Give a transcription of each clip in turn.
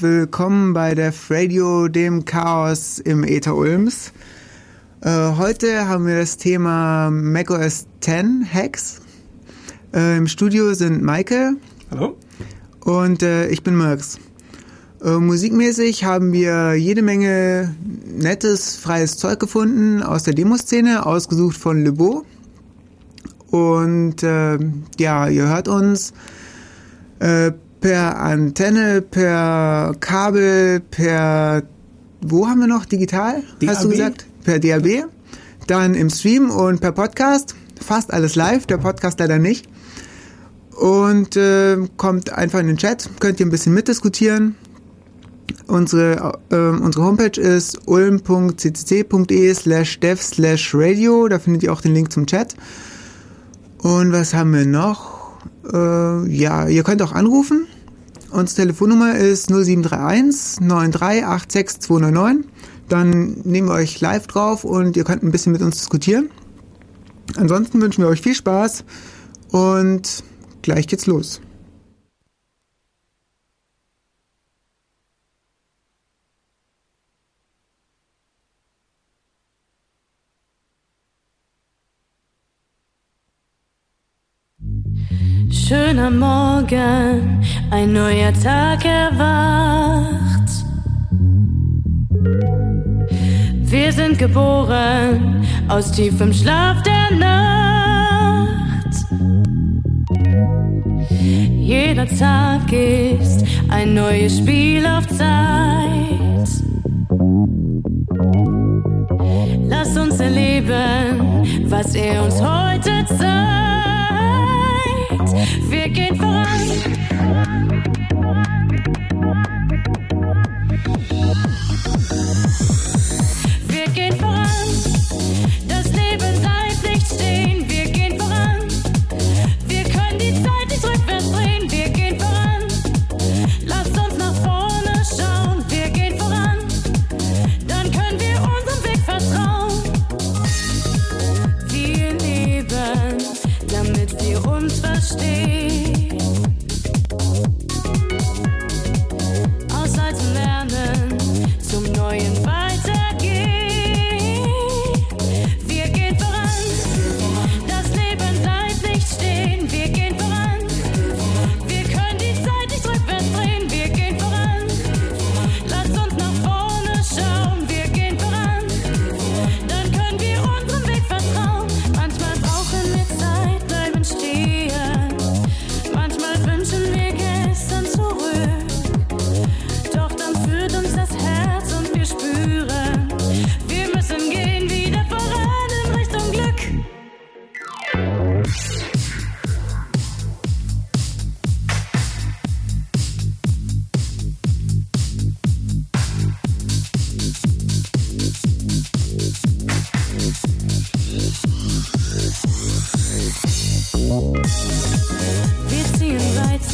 und willkommen bei der Radio, dem Chaos im Äther Ulms. Äh, heute haben wir das Thema macOS 10 Hacks. Äh, Im Studio sind Maike Hallo? und äh, ich bin Merx. Äh, musikmäßig haben wir jede Menge nettes, freies Zeug gefunden aus der Demoszene, ausgesucht von Lebo. Und äh, ja, ihr hört uns äh, per Antenne, per Kabel, per wo haben wir noch digital? Hast du DAB? gesagt? Per DAB. Dann im Stream und per Podcast. Fast alles live, der Podcast leider nicht. Und äh, kommt einfach in den Chat, könnt ihr ein bisschen mitdiskutieren. Unsere, äh, unsere Homepage ist ulm.ccc.de slash dev slash radio. Da findet ihr auch den Link zum Chat. Und was haben wir noch? Äh, ja, ihr könnt auch anrufen. Unsere Telefonnummer ist 0731 9386 299. Dann nehmen wir euch live drauf und ihr könnt ein bisschen mit uns diskutieren. Ansonsten wünschen wir euch viel Spaß und gleich geht's los. Schöner Morgen, ein neuer Tag erwacht. Wir sind geboren aus tiefem Schlaf der Nacht. Jeder Tag ist ein neues Spiel auf Zeit. Lass uns erleben, was er uns heute zeigt. Wir gehen voran. Wir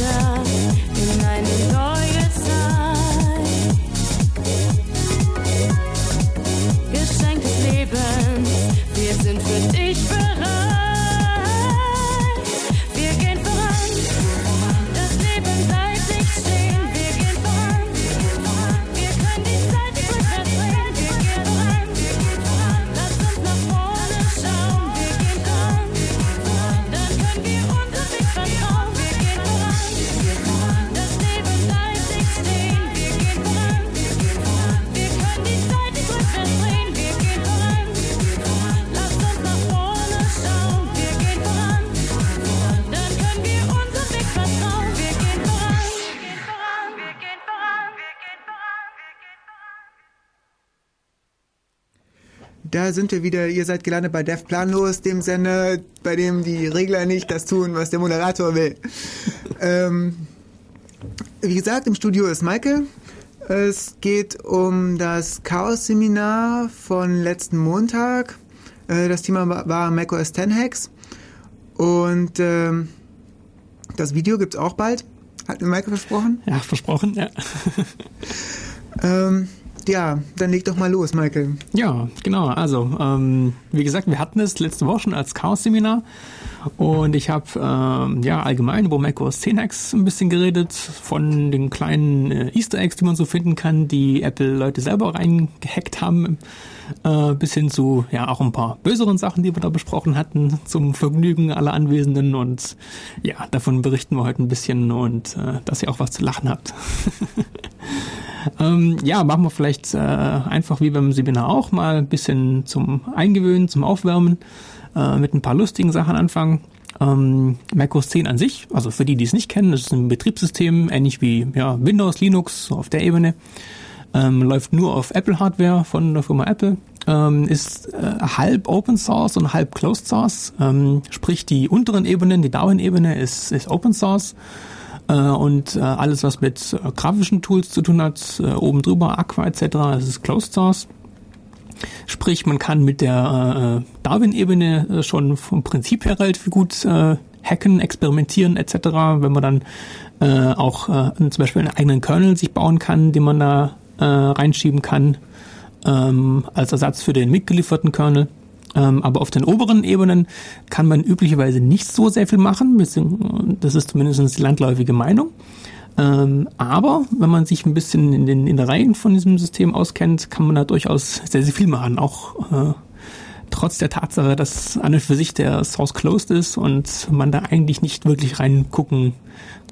weiter Da sind wir wieder. Ihr seid gelandet bei Def Planlos, dem Sender, bei dem die Regler nicht das tun, was der Moderator will. ähm, wie gesagt, im Studio ist Michael. Es geht um das Chaos-Seminar von letzten Montag. Äh, das Thema war- macOS 10 Hacks. Und ähm, das Video gibt's auch bald. Hat mir Michael versprochen. Ja, versprochen, ja. Ähm, ja, dann leg doch mal los, Michael. Ja, genau. Also, ähm, wie gesagt, wir hatten es letzte Woche schon als Chaos-Seminar und ich habe ähm, ja allgemein über macOS 10 Hacks ein bisschen geredet, von den kleinen äh, Easter Eggs, die man so finden kann, die Apple-Leute selber reingehackt haben, äh, bis hin zu ja auch ein paar böseren Sachen, die wir da besprochen hatten, zum Vergnügen aller Anwesenden und ja, davon berichten wir heute ein bisschen und äh, dass ihr auch was zu lachen habt. Ähm, ja, machen wir vielleicht äh, einfach wie beim Seminar auch mal ein bisschen zum Eingewöhnen, zum Aufwärmen, äh, mit ein paar lustigen Sachen anfangen. Ähm, macOS 10 an sich, also für die, die es nicht kennen, das ist ein Betriebssystem, ähnlich wie ja, Windows, Linux, so auf der Ebene. Ähm, läuft nur auf Apple-Hardware von der Firma Apple. Ähm, ist äh, halb Open Source und halb Closed Source. Ähm, sprich, die unteren Ebenen, die Darwin-Ebene ist, ist Open Source. Äh, und äh, alles, was mit äh, grafischen Tools zu tun hat, oben drüber, Aqua etc., das ist Closed Source. Sprich, man kann mit der Darwin-Ebene schon vom Prinzip her relativ gut hacken, experimentieren etc., wenn man dann äh, auch äh, zum Beispiel einen eigenen Kernel sich bauen kann, den man da äh, reinschieben kann, ähm, als Ersatz für den mitgelieferten Kernel. Ähm, aber auf den oberen Ebenen kann man üblicherweise nicht so sehr viel machen. Das ist zumindest die landläufige Meinung. Ähm, aber wenn man sich ein bisschen in den Innereien von diesem System auskennt, kann man da durchaus sehr, sehr viel machen. Auch äh, trotz der Tatsache, dass an und für sich der Source closed ist und man da eigentlich nicht wirklich reingucken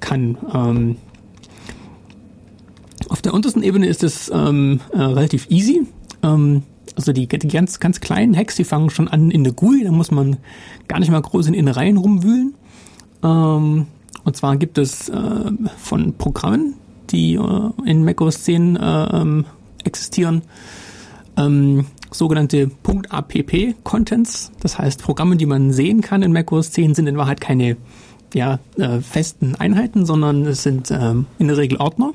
kann. Ähm, auf der untersten Ebene ist es ähm, äh, relativ easy. Ähm, also die, die ganz, ganz kleinen Hacks, die fangen schon an in der GUI, da muss man gar nicht mal groß in Innereien rumwühlen. Ähm, und zwar gibt es äh, von Programmen, die äh, in macOS 10 äh, ähm, existieren, ähm, sogenannte .app-Contents. Das heißt, Programme, die man sehen kann in macOS 10, sind in Wahrheit keine ja, äh, festen Einheiten, sondern es sind ähm, in der Regel Ordner.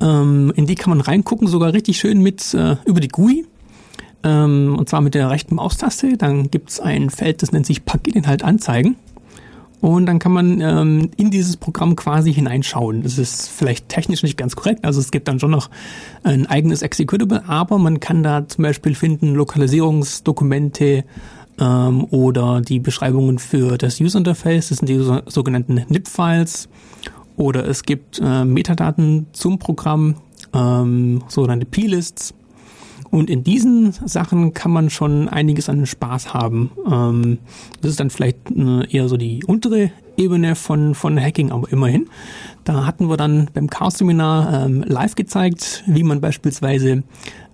Ähm, in die kann man reingucken, sogar richtig schön mit äh, über die GUI. Ähm, und zwar mit der rechten Maustaste. Dann gibt's ein Feld, das nennt sich Paketinhalt anzeigen. Und dann kann man ähm, in dieses Programm quasi hineinschauen. Das ist vielleicht technisch nicht ganz korrekt. Also es gibt dann schon noch ein eigenes Executable, aber man kann da zum Beispiel finden Lokalisierungsdokumente ähm, oder die Beschreibungen für das User Interface. Das sind die so, sogenannten NIP-Files. Oder es gibt äh, Metadaten zum Programm, ähm, sogenannte P-Lists. Und in diesen Sachen kann man schon einiges an Spaß haben. Ähm, das ist dann vielleicht äh, eher so die untere Ebene von, von Hacking, aber immerhin. Da hatten wir dann beim Chaos-Seminar ähm, live gezeigt, wie man beispielsweise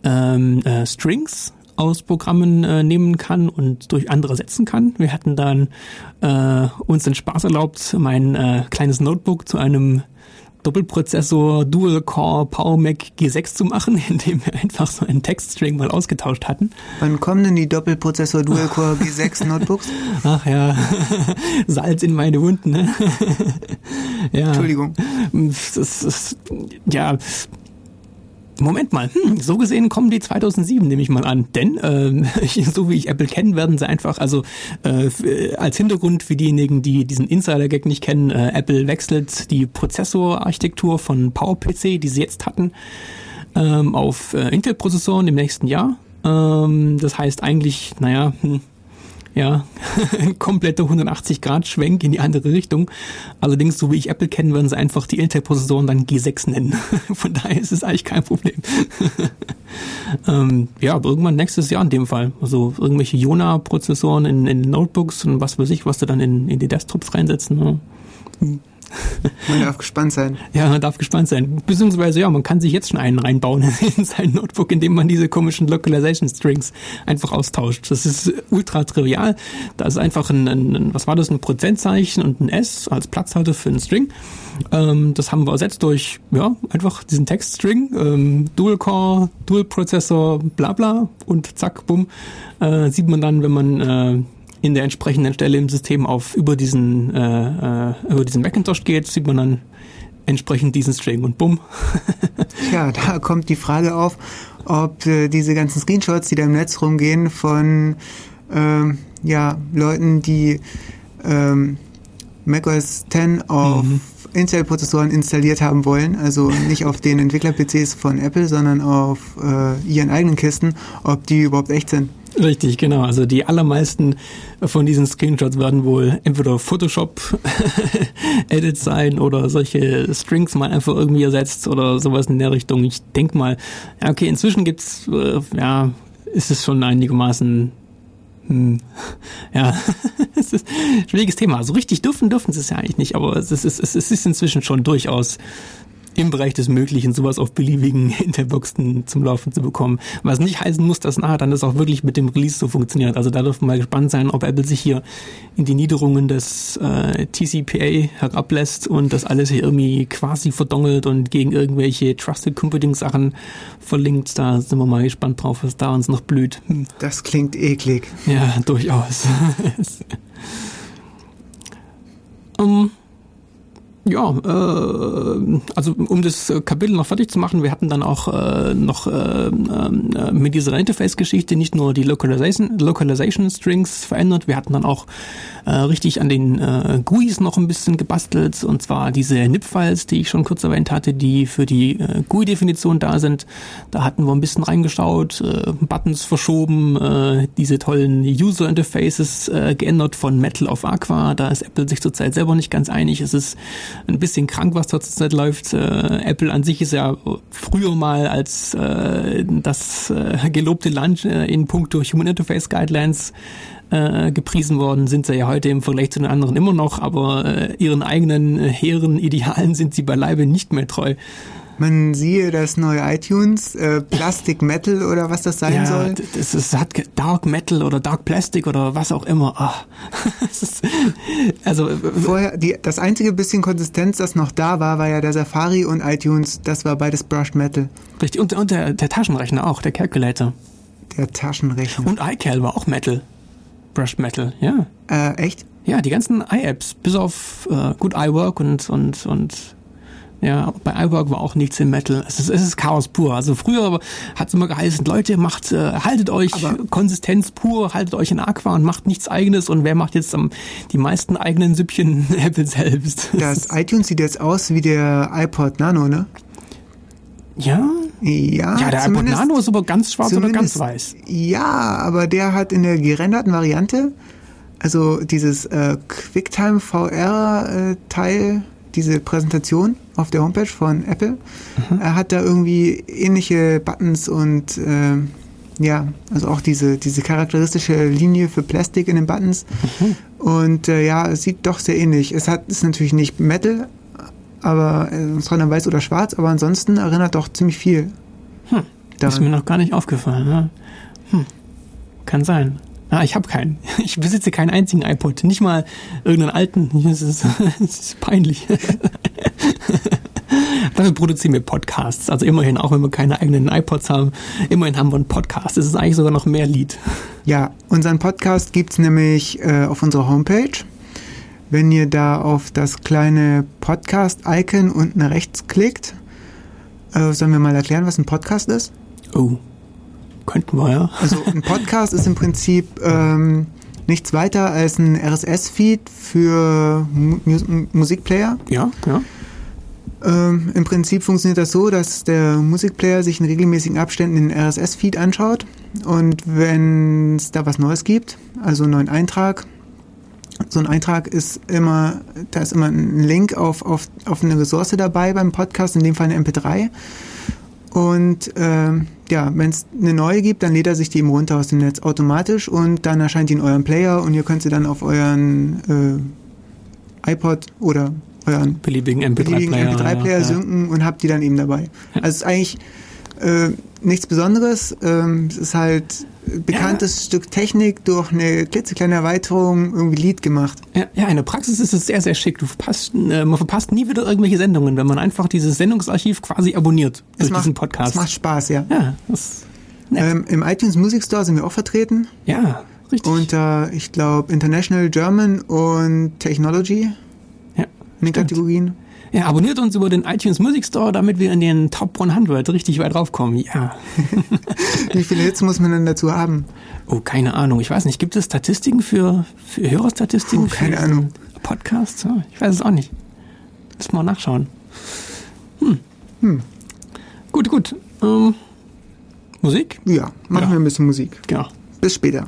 ähm, äh, Strings aus Programmen äh, nehmen kann und durch andere ersetzen kann. Wir hatten dann äh, uns den Spaß erlaubt, mein äh, kleines Notebook zu einem Doppelprozessor Dual Core Power Mac G6 zu machen, indem wir einfach so einen Textstring mal ausgetauscht hatten. Wann kommen denn die Doppelprozessor Dual-Core G6 Notebooks? Ach ja, Salz in meine Wunden. Ne? ja. Entschuldigung. Das ist, ja, Moment mal, hm, so gesehen kommen die 2007, nehme ich mal an. Denn, ähm, so wie ich Apple kenne, werden sie einfach, also äh, äh, als Hintergrund für diejenigen, die diesen Insider-Gag nicht kennen, äh, Apple wechselt die Prozessorarchitektur von PowerPC, die sie jetzt hatten, ähm, auf äh, Intel-Prozessoren im nächsten Jahr. Ähm, das heißt eigentlich, naja, hm, ja, ein kompletter 180-Grad-Schwenk in die andere Richtung. Allerdings, so wie ich Apple kenne, werden sie einfach die Intel-Prozessoren dann G6 nennen. Von daher ist es eigentlich kein Problem. ähm, ja, aber irgendwann nächstes Jahr in dem Fall. Also irgendwelche Jona-Prozessoren in, in Notebooks und was weiß ich, was sie dann in, in die Desktops reinsetzen. Ne? Man darf gespannt sein. Ja, man darf gespannt sein. Beziehungsweise, ja, man kann sich jetzt schon einen reinbauen in sein Notebook, indem man diese komischen Localization Strings einfach austauscht. Das ist ultra trivial. Da ist einfach ein, ein, was war das, ein Prozentzeichen und ein S als Platzhalter für einen String. Ähm, das haben wir ersetzt durch, ja, einfach diesen Textstring, ähm, Dual Core, Dual Prozessor, bla bla und zack, bumm, äh, sieht man dann, wenn man äh, in der entsprechenden Stelle im System auf über diesen äh, äh, über diesen Macintosh geht, sieht man dann entsprechend diesen String und bumm. Tja, da kommt die Frage auf, ob äh, diese ganzen Screenshots, die da im Netz rumgehen, von ähm, ja, Leuten, die ähm, macOS 10 auf Intel-Prozessoren installiert haben wollen, also nicht auf den Entwickler-PCs von Apple, sondern auf äh, ihren eigenen Kisten, ob die überhaupt echt sind. Richtig, genau. Also die allermeisten von diesen Screenshots werden wohl entweder Photoshop Edits sein oder solche Strings mal einfach irgendwie ersetzt oder sowas in der Richtung. Ich denk mal, ja okay, inzwischen gibt's äh, ja, ist es schon einigermaßen hm, ja, es ist ein schwieriges Thema. Also richtig dürfen dürfen sie es ja eigentlich nicht, aber es ist, es ist inzwischen schon durchaus im Bereich des Möglichen, sowas auf beliebigen Interboxen zum Laufen zu bekommen. Was nicht heißen muss, dass nachher dann das auch wirklich mit dem Release so funktioniert. Also da dürfen wir mal gespannt sein, ob Apple sich hier in die Niederungen des äh, TCPA herablässt und das alles hier irgendwie quasi verdongelt und gegen irgendwelche Trusted Computing Sachen verlinkt. Da sind wir mal gespannt drauf, was da uns noch blüht. Das klingt eklig. Ja, durchaus. um, Ja, äh, also um das äh, Kapitel noch fertig zu machen, wir hatten dann auch äh, noch äh, äh, mit dieser Interface-Geschichte nicht nur die Localization, Localization Strings verändert, wir hatten dann auch äh, richtig an den äh, GUIs noch ein bisschen gebastelt und zwar diese NIP-Files, die ich schon kurz erwähnt hatte, die für die äh, GUI-Definition da sind. Da hatten wir ein bisschen reingeschaut, äh, Buttons verschoben, äh, diese tollen User-Interfaces äh, geändert von Metal auf Aqua. Da ist Apple sich zurzeit selber nicht ganz einig. Es ist ein bisschen krank, was da zurzeit läuft. Äh, Apple an sich ist ja früher mal als äh, das äh, gelobte Land äh, in puncto Human Interface Guidelines äh, gepriesen worden, sind sie ja heute im Vergleich zu den anderen immer noch, aber äh, ihren eigenen äh, hehren Idealen sind sie beileibe nicht mehr treu. Man siehe das neue iTunes, äh, Plastic Metal oder was das sein ja, soll. das, ist, hat Dark Metal oder Dark Plastic oder was auch immer. Ist, also Vorher, die, das einzige bisschen Konsistenz, das noch da war, war ja der Safari und iTunes. Das war beides Brushed Metal. richtig und, und der, der Taschenrechner auch, der Calculator Der Taschenrechner. und iCal war auch Metal, Brushed Metal, ja. äh, echt? Ja, die ganzen i-Apps, bis auf äh, gut iWork und und und ja, bei iWork war auch nichts im Metal. Es ist, es ist Chaos pur. Also früher hat es immer geheißen, Leute, macht, äh, haltet euch Aber- Konsistenz pur, haltet euch in Aqua und macht nichts eigenes. Und wer macht jetzt am, die meisten eigenen Süppchen? Apple selbst. Das iTunes sieht jetzt aus wie der iPod Nano, ne? ja, Ja, ja, der iPod Nano ist aber ganz schwarz oder ganz weiß. Ja, aber der hat in der gerenderten Variante, also dieses äh, QuickTime VR-Teil, diese Präsentation auf der Homepage von Apple, er hat da irgendwie ähnliche Buttons und äh, ja, also auch diese, diese charakteristische Linie für Plastik in den Buttons. Und äh, ja, es sieht doch sehr ähnlich. Es hat ist natürlich nicht Metal, aber äh, sondern weiß oder schwarz, aber ansonsten erinnert doch ziemlich viel. Hm, Ist mir noch gar nicht aufgefallen. Ne? Hm. Kann sein. Ah, ich habe keinen. Ich besitze keinen einzigen iPod. Nicht mal irgendeinen alten. Das ist, das ist peinlich. Dafür produzieren wir Podcasts. Also immerhin, auch wenn wir keine eigenen iPods haben, immerhin haben wir einen Podcast. Das ist eigentlich sogar noch mehr Lied. Ja, unseren Podcast gibt's nämlich äh, auf unserer Homepage. Wenn ihr da auf das kleine Podcast-Icon unten rechts klickt, äh, sollen wir mal erklären, was ein Podcast ist? Oh. Könnten wir, ja. Also ein Podcast ist im Prinzip ähm, nichts weiter als ein RSS-Feed für Mu Mus Musikplayer. Ja, ja. Ähm, Im Prinzip funktioniert das so, dass der Musikplayer sich in regelmäßigen Abständen den RSS-Feed anschaut und wenn es da was Neues gibt, also einen neuen Eintrag, so ein Eintrag ist immer, da ist immer ein Link auf, auf, auf eine Ressource dabei beim Podcast, in dem Fall eine MP3. Und ähm, ja, wenn es eine neue gibt, dann lädt er sich die eben runter aus dem Netz automatisch und dann erscheint die in eurem Player und ihr könnt sie dann auf euren äh, iPod oder euren Beliebigen beliebigen MP3-Player. MP3-Player ja, synken und habt die dann eben dabei. Also es ist eigentlich äh, nichts Besonderes. Ähm, es ist halt bekanntes Stück Technik durch eine klitzekleine Erweiterung irgendwie Lied gemacht. Ja, ja, in der Praxis ist es sehr, sehr schick. Du verpasst, äh, man verpasst nie wieder irgendwelche Sendungen, wenn man einfach dieses Sendungsarchiv quasi abonniert durch Es macht, diesen Podcast. Es macht Spaß, ja. ja, das. Ähm, Im iTunes Music Store sind wir auch vertreten. ja, richtig. Unter, ich glaube, International German und Technology ja, in den stimmt. Kategorien. Ja, abonniert uns über den iTunes Music Store, damit wir in den Top 100 richtig weit raufkommen. Ja. Wie viele Hits muss man denn dazu haben? Oh, keine Ahnung. Ich weiß nicht. Gibt es Statistiken für, für Hörerstatistiken? Puh, keine Ahnung. Podcasts? Ich weiß es auch nicht. Müssen wir mal nachschauen. Hm. Hm. Gut, gut. Ähm, Musik? Ja, machen Ja. wir ein bisschen Musik. Genau. Bis später.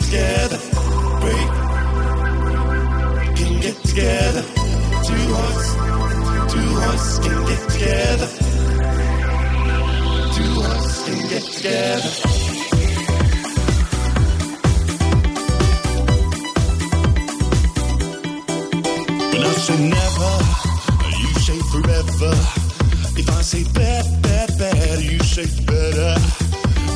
together, break. Can get together, two hearts, two hearts can get together. Two hearts can get together. When I say never, you say forever. If I say bad, bad, bad, you say better.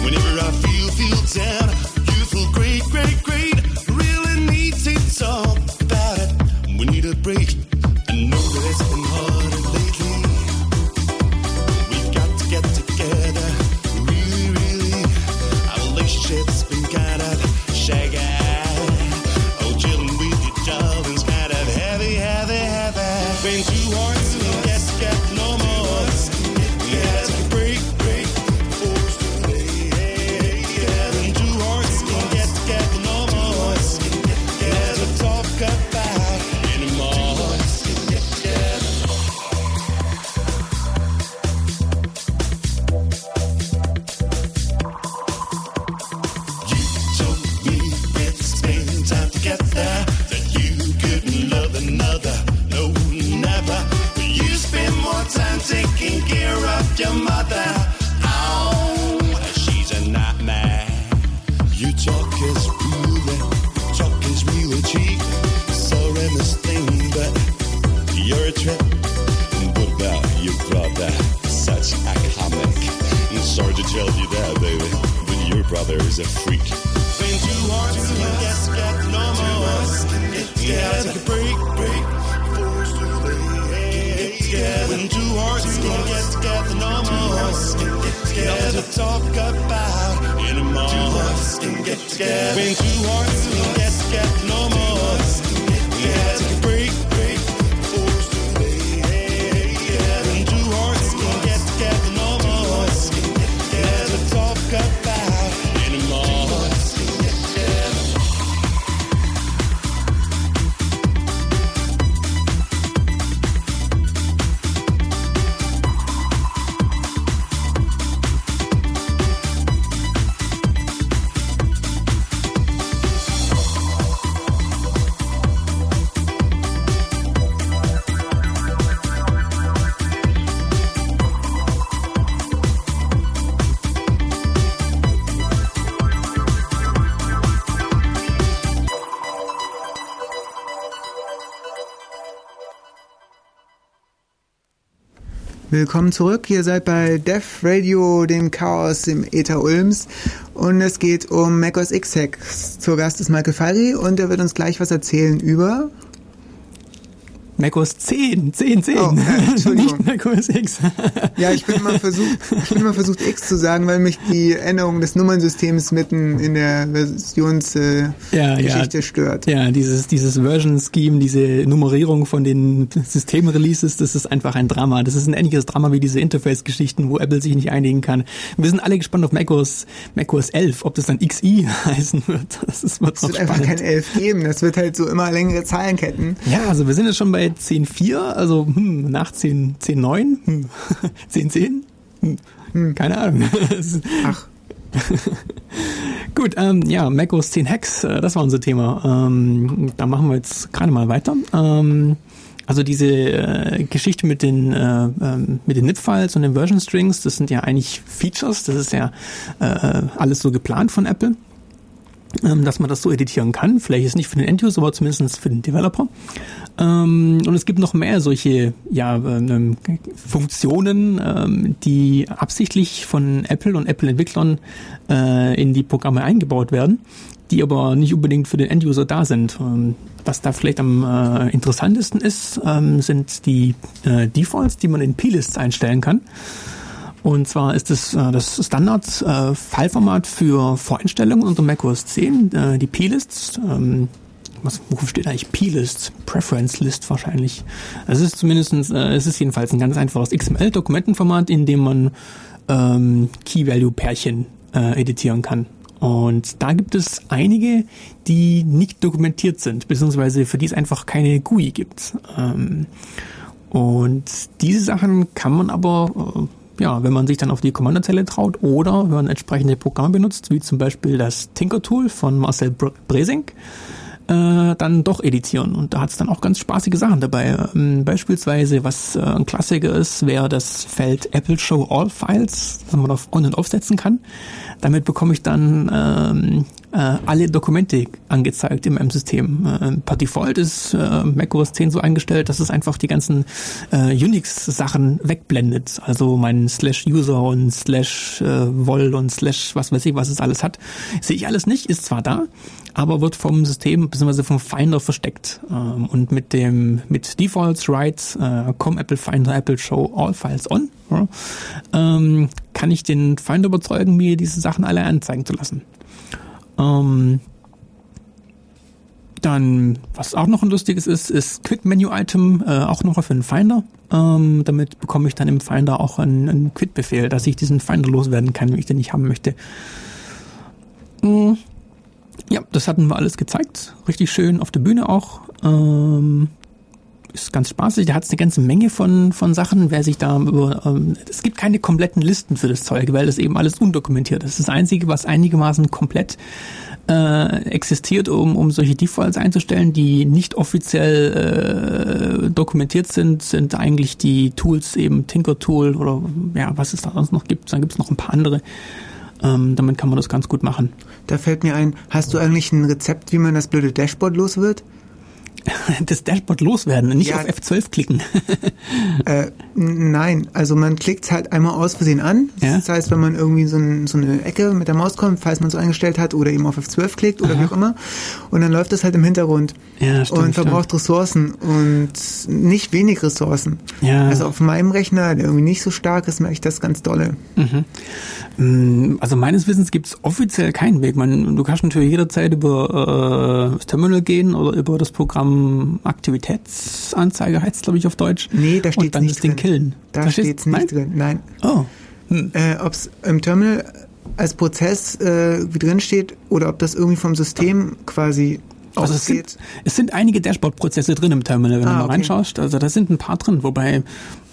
Whenever I feel, feel down feel great, great, great. Really need to talk about it. We need a break. Willkommen zurück. Ihr seid bei Def Radio, dem Chaos im Ether Ulms. Und es geht um macOS X Hacks. Zur Gast ist Michael Fari und er wird uns gleich was erzählen über. macOS 10, 10, 10. Oh, ja, Entschuldigung. Nicht macOS X. Ja, ich bin immer versucht, ich bin immer versucht X zu sagen, weil mich die Änderung des Nummernsystems mitten in der Versionsgeschichte äh, Ja, ja. Stört. Ja, dieses, dieses Version-Scheme, diese Nummerierung von den Systemreleases, das ist einfach ein Drama. Das ist ein ähnliches Drama wie diese Interface-Geschichten, wo Apple sich nicht einigen kann. Wir sind alle gespannt auf macOS, macOS 11, ob das dann XI heißen wird. Das ist, wird Es noch wird einfach kein 11 geben. Das wird halt so immer längere Zahlenketten. Ja, also wir sind jetzt schon bei 10.4, also hm, nach 10 10.9, hm, 10.10, hm, keine Ahnung. Ach, Gut, ähm, ja, macOS 10 Hacks, äh, das war unser Thema. Ähm, da machen wir jetzt gerade mal weiter. Ähm, also diese äh, Geschichte mit den äh, ähm, mit den NIP-Files und den Version Strings, das sind ja eigentlich Features. Das ist ja äh, alles so geplant von Apple, dass man das so editieren kann. Vielleicht ist nicht für den End-User, aber zumindest für den Developer. Ähm, und es gibt noch mehr solche ja, ähm, Funktionen, ähm, die absichtlich von Apple und Apple-Entwicklern äh, in die Programme eingebaut werden, die aber nicht unbedingt für den End-User da sind. Ähm, was da vielleicht am äh, interessantesten ist, ähm, sind die äh, Defaults, die man in P-Lists einstellen kann. Und zwar ist es äh, das Standard-Fileformat für Voreinstellungen unter macOS 10, äh, die P-Lists. Ähm, was, wofür steht eigentlich P-List? Preference List wahrscheinlich. Es ist zumindest, äh, es ist jedenfalls ein ganz einfaches XML-Dokumentenformat, in dem man ähm, Key-Value-Pärchen äh, editieren kann. Und da gibt es einige, die nicht dokumentiert sind, beziehungsweise für die es einfach keine GUI gibt. Ähm, und diese Sachen kann man aber, äh, ja, wenn man sich dann auf die Kommandozelle traut oder wenn man entsprechende Programme benutzt, wie zum Beispiel das Tinker Tool von Marcel Br- Bresink, äh, dann doch editieren. Und da hat es dann auch ganz spaßige Sachen dabei. Ähm, beispielsweise, was äh, ein Klassiker ist, wäre das Feld Apple Show All Files, das man auf On- und Aufsetzen kann. Damit bekomme ich dann ähm, äh, alle Dokumente angezeigt in meinem System. Äh, per Default ist äh, macOS 10 so eingestellt, dass es einfach die ganzen äh, Unix-Sachen wegblendet. Also mein Slash User und Slash äh, Vol und Slash was weiß ich, was es alles hat. Sehe ich alles nicht, ist zwar da, aber wird vom System bzw. vom Finder versteckt. Ähm, und mit dem mit Defaults, äh, com Apple Finder, Apple Show All Files On, ähm, kann ich den Finder überzeugen, mir diese Sachen alle anzeigen zu lassen. Ähm, dann, was auch noch ein lustiges ist, ist Quick Menu Item, äh, auch noch für den Finder. Ähm, damit bekomme ich dann im Finder auch einen, einen Quit-Befehl, dass ich diesen Finder loswerden kann, wenn ich den nicht haben möchte. Mm, ja, das hatten wir alles gezeigt. Richtig schön auf der Bühne auch. Ähm, ist ganz spaßig. Da hat es eine ganze Menge von, von Sachen. Wer sich da über, ähm, es gibt keine kompletten Listen für das Zeug, weil das eben alles undokumentiert ist. Das Einzige, was einigermaßen komplett äh, existiert, um, um solche Defaults einzustellen, die nicht offiziell äh, dokumentiert sind, sind eigentlich die Tools, eben Tinker Tool oder ja, was es da sonst noch gibt. Dann gibt es noch ein paar andere. Ähm, damit kann man das ganz gut machen. Da fällt mir ein, hast du eigentlich ein Rezept, wie man das blöde Dashboard los wird? Das Dashboard loswerden, nicht Ja. auf F12 klicken. Äh, nein, also man klickt halt einmal aus Versehen an. Ja. Das heißt, wenn man irgendwie so, ein, so eine Ecke mit der Maus kommt, falls man so eingestellt hat oder eben auf F12 klickt oder wie auch immer. Und dann läuft das halt im Hintergrund. Ja, stimmt, und verbraucht Ressourcen und nicht wenig Ressourcen. Ja. Also auf meinem Rechner, der irgendwie nicht so stark ist, merke ich das ganz dolle. Mm, Also meines Wissens gibt es offiziell keinen Weg. Man, du kannst natürlich jederzeit über äh, das Terminal gehen oder über das Programm Aktivitätsanzeige heißt es, glaube ich, auf Deutsch. Nee, da steht's Und dann nicht das Ding drin. killen. Da, steht's nicht nein? drin. Nein. Oh. Äh, ob es im Terminal als Prozess äh, drin steht oder ob das irgendwie vom System quasi Also es ausgeht. sind, es sind einige Dashboard-Prozesse drin im Terminal, wenn Ah, du mal okay. reinschaust. Also da sind ein paar drin, wobei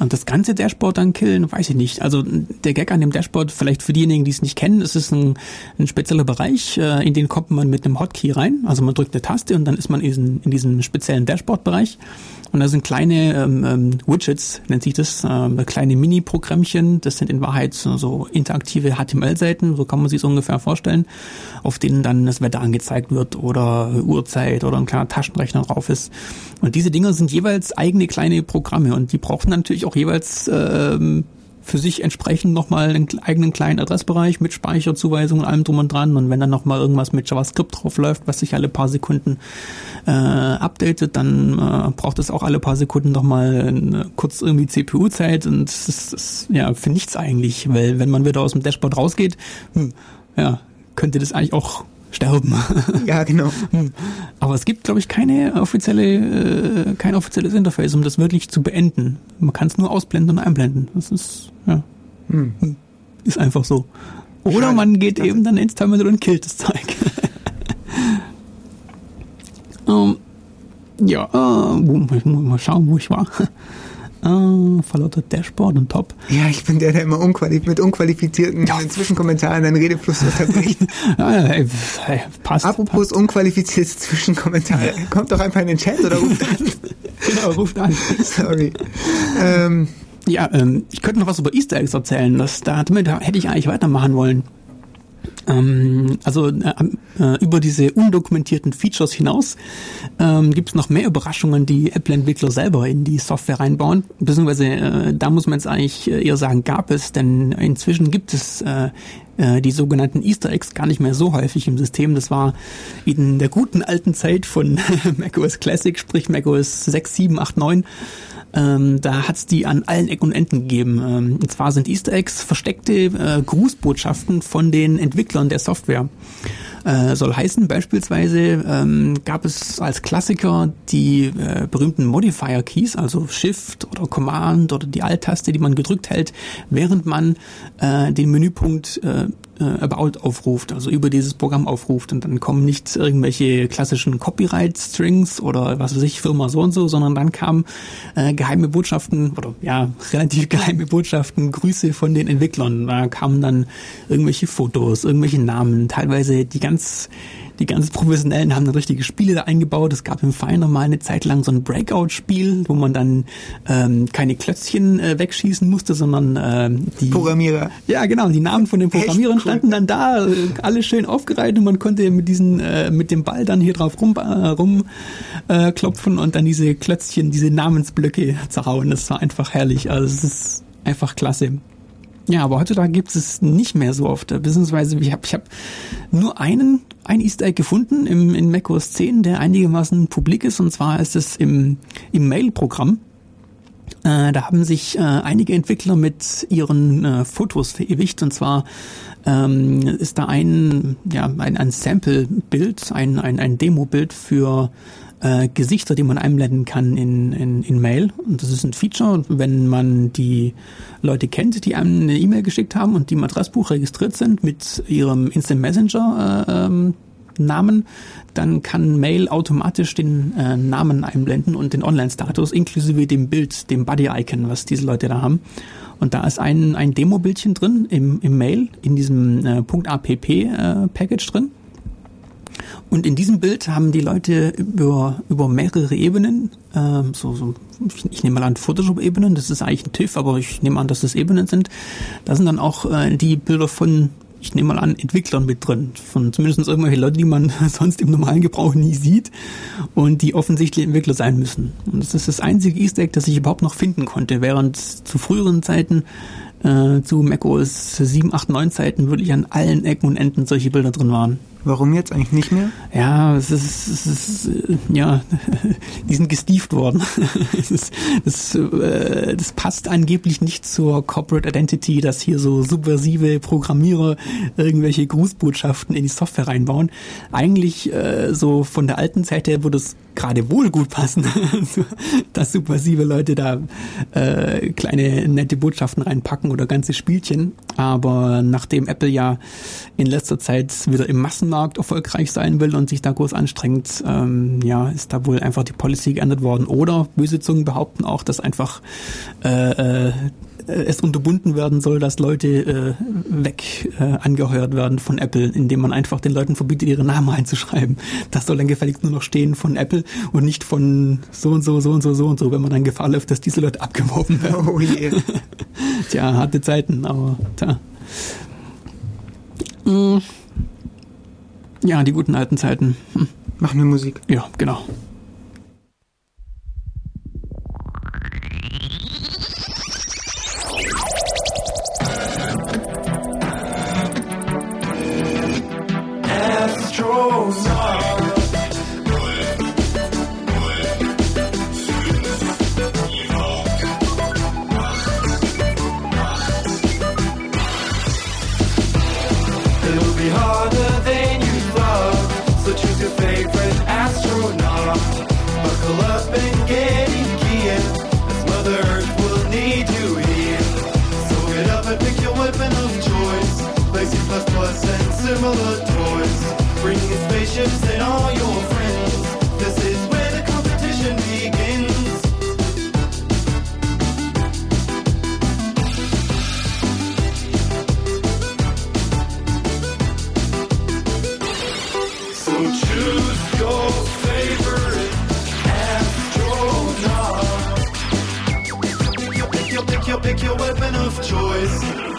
das ganze Dashboard dann killen, weiß ich nicht. Also der Gag an dem Dashboard, vielleicht für diejenigen, die es nicht kennen, es ist ein, ein spezieller Bereich, äh, in den kommt man mit einem Hotkey rein. Also man drückt eine Taste und dann ist man in, diesen, in diesem speziellen Dashboard-Bereich. Und da sind kleine ähm, ähm, Widgets, nennt sich das, ähm, kleine Mini-Programmchen. Das sind in Wahrheit so, so interaktive HTML-Seiten, so kann man sich so ungefähr vorstellen, auf denen dann das Wetter angezeigt wird oder Uhrzeit oder ein kleiner Taschenrechner drauf ist. Und diese Dinger sind jeweils eigene kleine Programme und die brauchen natürlich auch jeweils ähm, für sich entsprechend nochmal einen eigenen kleinen Adressbereich mit Speicherzuweisung und allem drum und dran. Und wenn dann nochmal irgendwas mit JavaScript drauf läuft, was sich alle paar Sekunden äh, updatet, dann äh, braucht es auch alle paar Sekunden nochmal kurz irgendwie CPU-Zeit und das ist, das ja für nichts eigentlich, weil wenn man wieder aus dem Dashboard rausgeht, hm, ja, könnte das eigentlich auch sterben. Ja, genau. Hm. Aber es gibt, glaube ich, keine offizielle, äh, kein offizielles Interface, um das wirklich zu beenden. Man kann es nur ausblenden und einblenden. Das ist, ja, Hm. ist einfach so. Oder Schade. man geht eben dann ins Terminal und killt das Zeug. ähm, ja, äh, ich muss mal schauen, wo ich war. Äh, verlautet Dashboard und Top. Ja, ich bin der, der immer unqualif mit unqualifizierten Ja. Zwischenkommentaren deinen Redefluss unterbricht. Ja, ja, ey, passt. Apropos unqualifizierte Zwischenkommentare. Kommt doch einfach in den Chat oder ruft an. Genau, ruft an. Sorry. Ähm, Ja, ähm, ich könnte noch was über Easter Eggs erzählen. Das, da, damit hätte ich eigentlich weitermachen wollen. Ähm, also äh, äh, über diese undokumentierten Features hinaus ähm, gibt es noch mehr Überraschungen, die Apple-Entwickler selber in die Software reinbauen. Beziehungsweise äh, da muss man jetzt eigentlich äh, eher sagen, gab es, denn inzwischen gibt es äh, äh, die sogenannten Easter Eggs gar nicht mehr so häufig im System. Das war in der guten alten Zeit von macOS Classic, sprich macOS 6, 7, 8, 9. Ähm, da hat's die an allen Ecken und Enden gegeben. Ähm, und zwar sind Easter Eggs versteckte äh, Grußbotschaften von den Entwicklern der Software. Äh, soll heißen, beispielsweise ähm, gab es als Klassiker die äh, berühmten Modifier-Keys, also Shift oder Command oder die Alt-Taste, die man gedrückt hält, während man äh, den Menüpunkt äh, About aufruft, also über dieses Programm aufruft und dann kommen nicht irgendwelche klassischen Copyright-Strings oder was weiß ich, Firma so und so, sondern dann kamen äh, geheime Botschaften oder ja, relativ geheime Botschaften, Grüße von den Entwicklern. Da kamen dann irgendwelche Fotos, irgendwelche Namen, teilweise die ganz die ganz Professionellen haben dann richtige Spiele da eingebaut. Es gab im Finder mal eine Zeit lang so ein Breakout-Spiel, wo man dann ähm, keine Klötzchen äh, wegschießen musste, sondern ähm, die Programmierer. ja, genau. Die Namen von den Programmierern cool. standen dann da, äh, alle schön aufgereiht und man konnte mit diesen, äh, mit dem Ball dann hier drauf rum, äh, rum äh, klopfen und dann diese Klötzchen, diese Namensblöcke zerhauen. Das war einfach herrlich. Also es ist einfach klasse. Ja, aber heutzutage gibt es nicht mehr so oft. Beziehungsweise ich habe ich hab nur einen, ein Easter Egg gefunden im, in macOS 10, der einigermaßen publik ist. Und zwar ist es im, im Mail-Programm. Äh, da haben sich äh, einige Entwickler mit ihren äh, Fotos verewigt. Und zwar ähm, ist da ein, ja, ein, ein Sample-Bild, ein, ein, ein Demo-Bild für äh, Gesichter, die man einblenden kann in, in, in Mail. Und das ist ein Feature, wenn man die Leute kennt, die einem eine E-Mail geschickt haben und die im Adressbuch registriert sind mit ihrem Instant Messenger äh, ähm, Namen, dann kann Mail automatisch den äh, Namen einblenden und den Online-Status inklusive dem Bild, dem Buddy-Icon, was diese Leute da haben. Und da ist ein, ein Demo-Bildchen drin im, im Mail, in diesem äh, .app-Package drin. Und in diesem Bild haben die Leute über, über mehrere Ebenen, ähm, so, so, ich, ich nehme mal an Photoshop-Ebenen, das ist eigentlich ein TIFF, aber ich nehme an, dass das Ebenen sind. Da sind dann auch äh, die Bilder von, ich nehme mal an, Entwicklern mit drin. Von zumindest irgendwelche Leute, die man sonst im normalen Gebrauch nie sieht und die offensichtlich Entwickler sein müssen. Und das ist das einzige Easter Egg, das ich überhaupt noch finden konnte, während zu früheren Zeiten äh, zu macOS 7, 8, 9 Zeiten wirklich an allen Ecken und Enden solche Bilder drin waren. Warum jetzt eigentlich nicht mehr? Ja, es ist, es ist äh, ja, die sind gestieft worden. es ist, das, äh, das passt angeblich nicht zur Corporate Identity, dass hier so subversive Programmierer irgendwelche Grußbotschaften in die Software reinbauen. Eigentlich äh, so von der alten Zeit her würde es gerade wohl gut passen, dass subversive Leute da äh, kleine nette Botschaften reinpacken oder ganze Spielchen. Aber nachdem Apple ja in letzter Zeit wieder im Massenmarkt erfolgreich sein will und sich da groß anstrengt, ähm, ja, ist da wohl einfach die Policy geändert worden. Oder böse Zungen behaupten auch, dass einfach äh, äh, es unterbunden werden soll, dass Leute äh, weg äh, angeheuert werden von Apple, indem man einfach den Leuten verbietet, ihre Namen einzuschreiben. Das soll dann gefälligst nur noch stehen von Apple und nicht von so und so, so und so, so und so, wenn man dann Gefahr läuft, dass diese Leute abgeworben werden. Oh je. Tja, harte Zeiten, aber tja. Mm. Ja, die guten alten Zeiten. Hm. Machen wir Musik. Ja, genau. It'll your favorite astronaut. Buckle up and get in gear. As Mother Earth will need you here. So get up and pick your weapon of choice. Play C++ and similar toys. Bring your spaceships and all your of choice.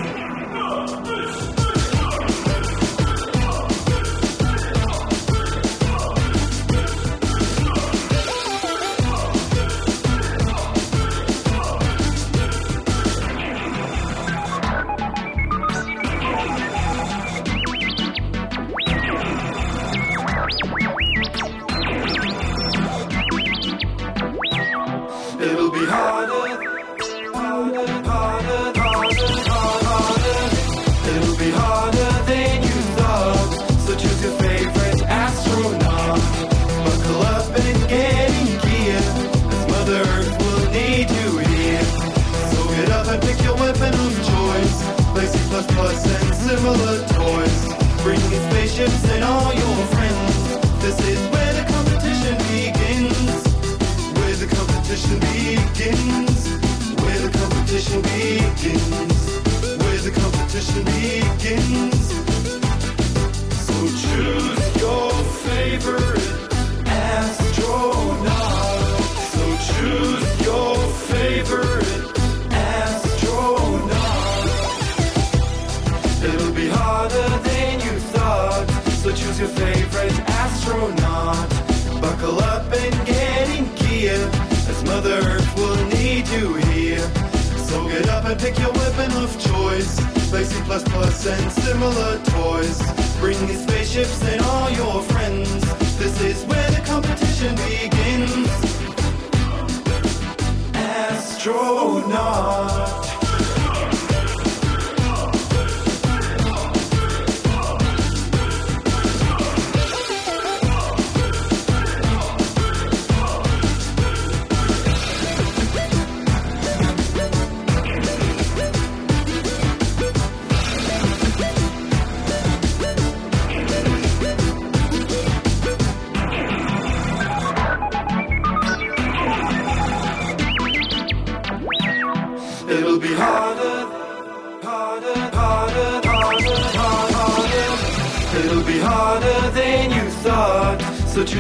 Similar toys. Bring your spaceships and all pick your weapon of choice. Play and similar toys. Bring your spaceships and all your friends. This is where the competition begins. Astronaut.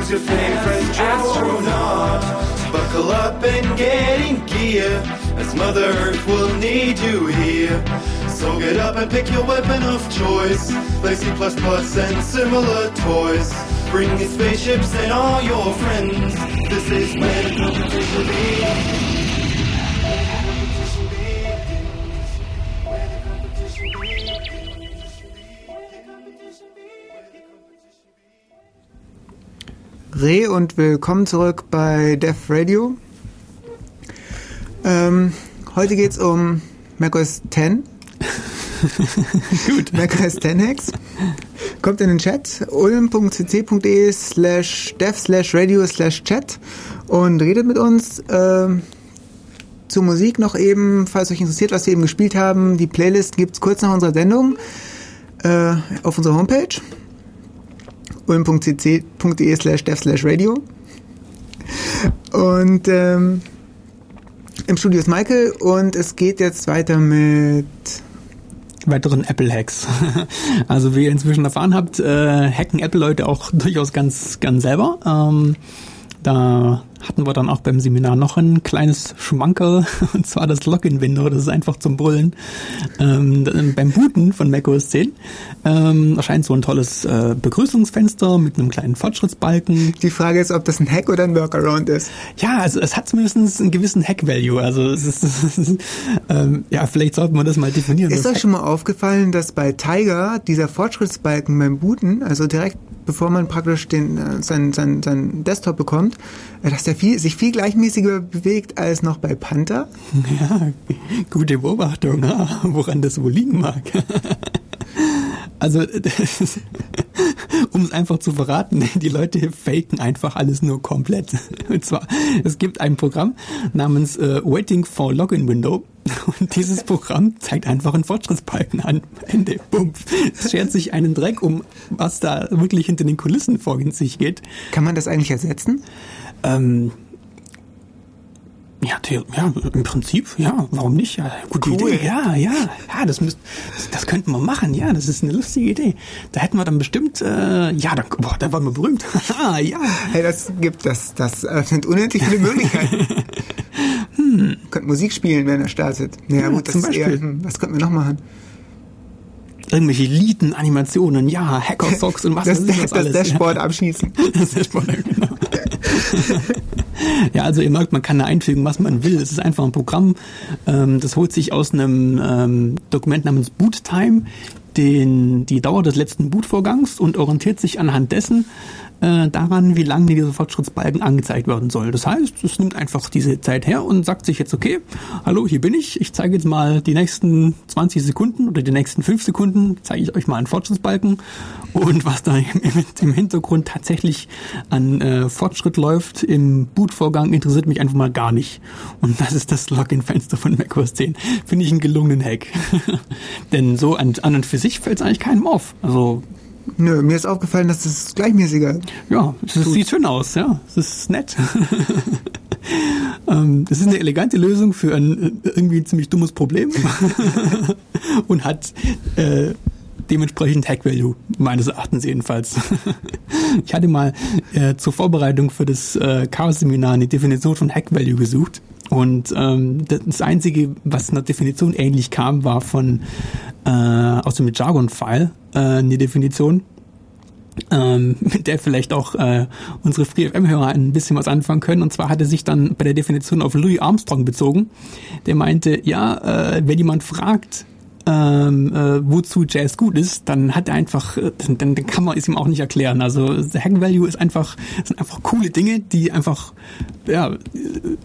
Choose your favorite astronaut. Buckle up and get in gear, as Mother Earth will need you here. So get up and pick your weapon of choice. C++ and similar toys. Bring your spaceships and all your friends. This is where the competition begins. Re und willkommen zurück bei Def Radio. Ähm, heute geht's um macOS 10. Gut. macOS 10 Hacks. Kommt in den Chat ulm.cc.de slash dev slash radio slash chat und redet mit uns. Ähm, zur Musik noch eben, falls euch interessiert, was wir eben gespielt haben. Die Playlist gibt's kurz nach unserer Sendung äh, auf unserer Homepage ulm.cc.de slash dev slash radio. Und ähm, im Studio ist Michael und es geht jetzt weiter mit weiteren Apple-Hacks. Also wie ihr inzwischen erfahren habt, äh, hacken Apple-Leute auch durchaus ganz, ganz selber. Ähm, da hatten wir dann auch beim Seminar noch ein kleines Schmankerl, und zwar das Login-Window, das ist einfach zum Brüllen. Ähm, beim Booten von macOS 10 ähm, erscheint so ein tolles äh, Begrüßungsfenster mit einem kleinen Fortschrittsbalken. Die Frage ist, ob das ein Hack oder ein Workaround ist. Ja, also es hat zumindest einen gewissen Hack-Value. Also es ist, es ist ähm, ja, vielleicht sollte man das mal definieren. Ist euch schon mal aufgefallen, dass bei Tiger dieser Fortschrittsbalken beim Booten, also direkt bevor man praktisch den, äh, sein, sein, sein Desktop bekommt, äh, dass der viel, sich viel gleichmäßiger bewegt als noch bei Panther? Ja, gute Beobachtung, ah, woran das wohl liegen mag. Also, um es einfach zu verraten, die Leute faken einfach alles nur komplett. Und zwar, es gibt ein Programm namens äh, Waiting for Login Window. Und dieses Programm zeigt einfach einen Fortschrittsbalken an. Ende. Bumm. Es schert sich einen Dreck um, was da wirklich hinter den Kulissen vor sich geht. Kann man das eigentlich ersetzen? Ähm, ja, ja, im Prinzip, ja, warum nicht? Ja, gute Cool. Idee, ja, ja, ja, das, müsst, das, das könnten wir machen, ja, das ist eine lustige Idee. Da hätten wir dann bestimmt, äh, ja, dann, boah, da waren wir berühmt. ja, Hey, das gibt, das, das öffnet unendlich viele Möglichkeiten. hm. Könnt Musik spielen, wenn er startet. Ja, Ja, gut, das zum ist eher, Beispiel. hm, was könnten wir noch machen? irgendwelche Lieden-Animationen, ja, Hacker-Socks und was Das, weiß das, das alles. Dashboard abschießen. Das Dashboard, genau. Ja, also ihr merkt, man kann da einfügen, was man will. Es ist einfach ein Programm, ähm, das holt sich aus einem ähm, Dokument namens Boottime den, die Dauer des letzten Bootvorgangs und orientiert sich anhand dessen äh, daran, wie lange dieser Fortschrittsbalken angezeigt werden soll. Das heißt, es nimmt einfach diese Zeit her und sagt sich jetzt, okay, hallo, hier bin ich, ich zeige jetzt mal die nächsten 20 Sekunden oder die nächsten 5 Sekunden, zeige ich euch mal einen Fortschrittsbalken und was da im, im Hintergrund tatsächlich an äh, Fortschritt läuft im Bootvorgang, interessiert mich einfach mal gar nicht. Und das ist das Login-Fenster von macOS 10. Finde ich einen gelungenen Hack. Denn so an, an und für sich fällt es eigentlich keinem auf. Also Nö, mir ist aufgefallen, dass das gleichmäßiger ja, es sieht schön aus, ja. Es ist nett. ähm, das ist eine elegante Lösung für ein äh, irgendwie ein ziemlich dummes Problem und hat äh, dementsprechend Hack Value, meines Erachtens jedenfalls. ich hatte mal äh, zur Vorbereitung für das äh, Chaos-Seminar eine Definition von Hack Value gesucht. Und ähm, das Einzige, was einer Definition ähnlich kam, war von äh, aus dem Jargon-File äh, eine Definition, ähm, mit der vielleicht auch äh, unsere FreeFM-Hörer ein bisschen was anfangen können. Und zwar hat er sich dann bei der Definition auf Louis Armstrong bezogen. Der meinte, ja, äh, wenn jemand fragt, ähm, äh, wozu Jazz gut ist, dann hat er einfach, äh, dann, dann kann man es ihm auch nicht erklären. Also the Hack Value ist einfach, sind einfach coole Dinge, die einfach ja, äh,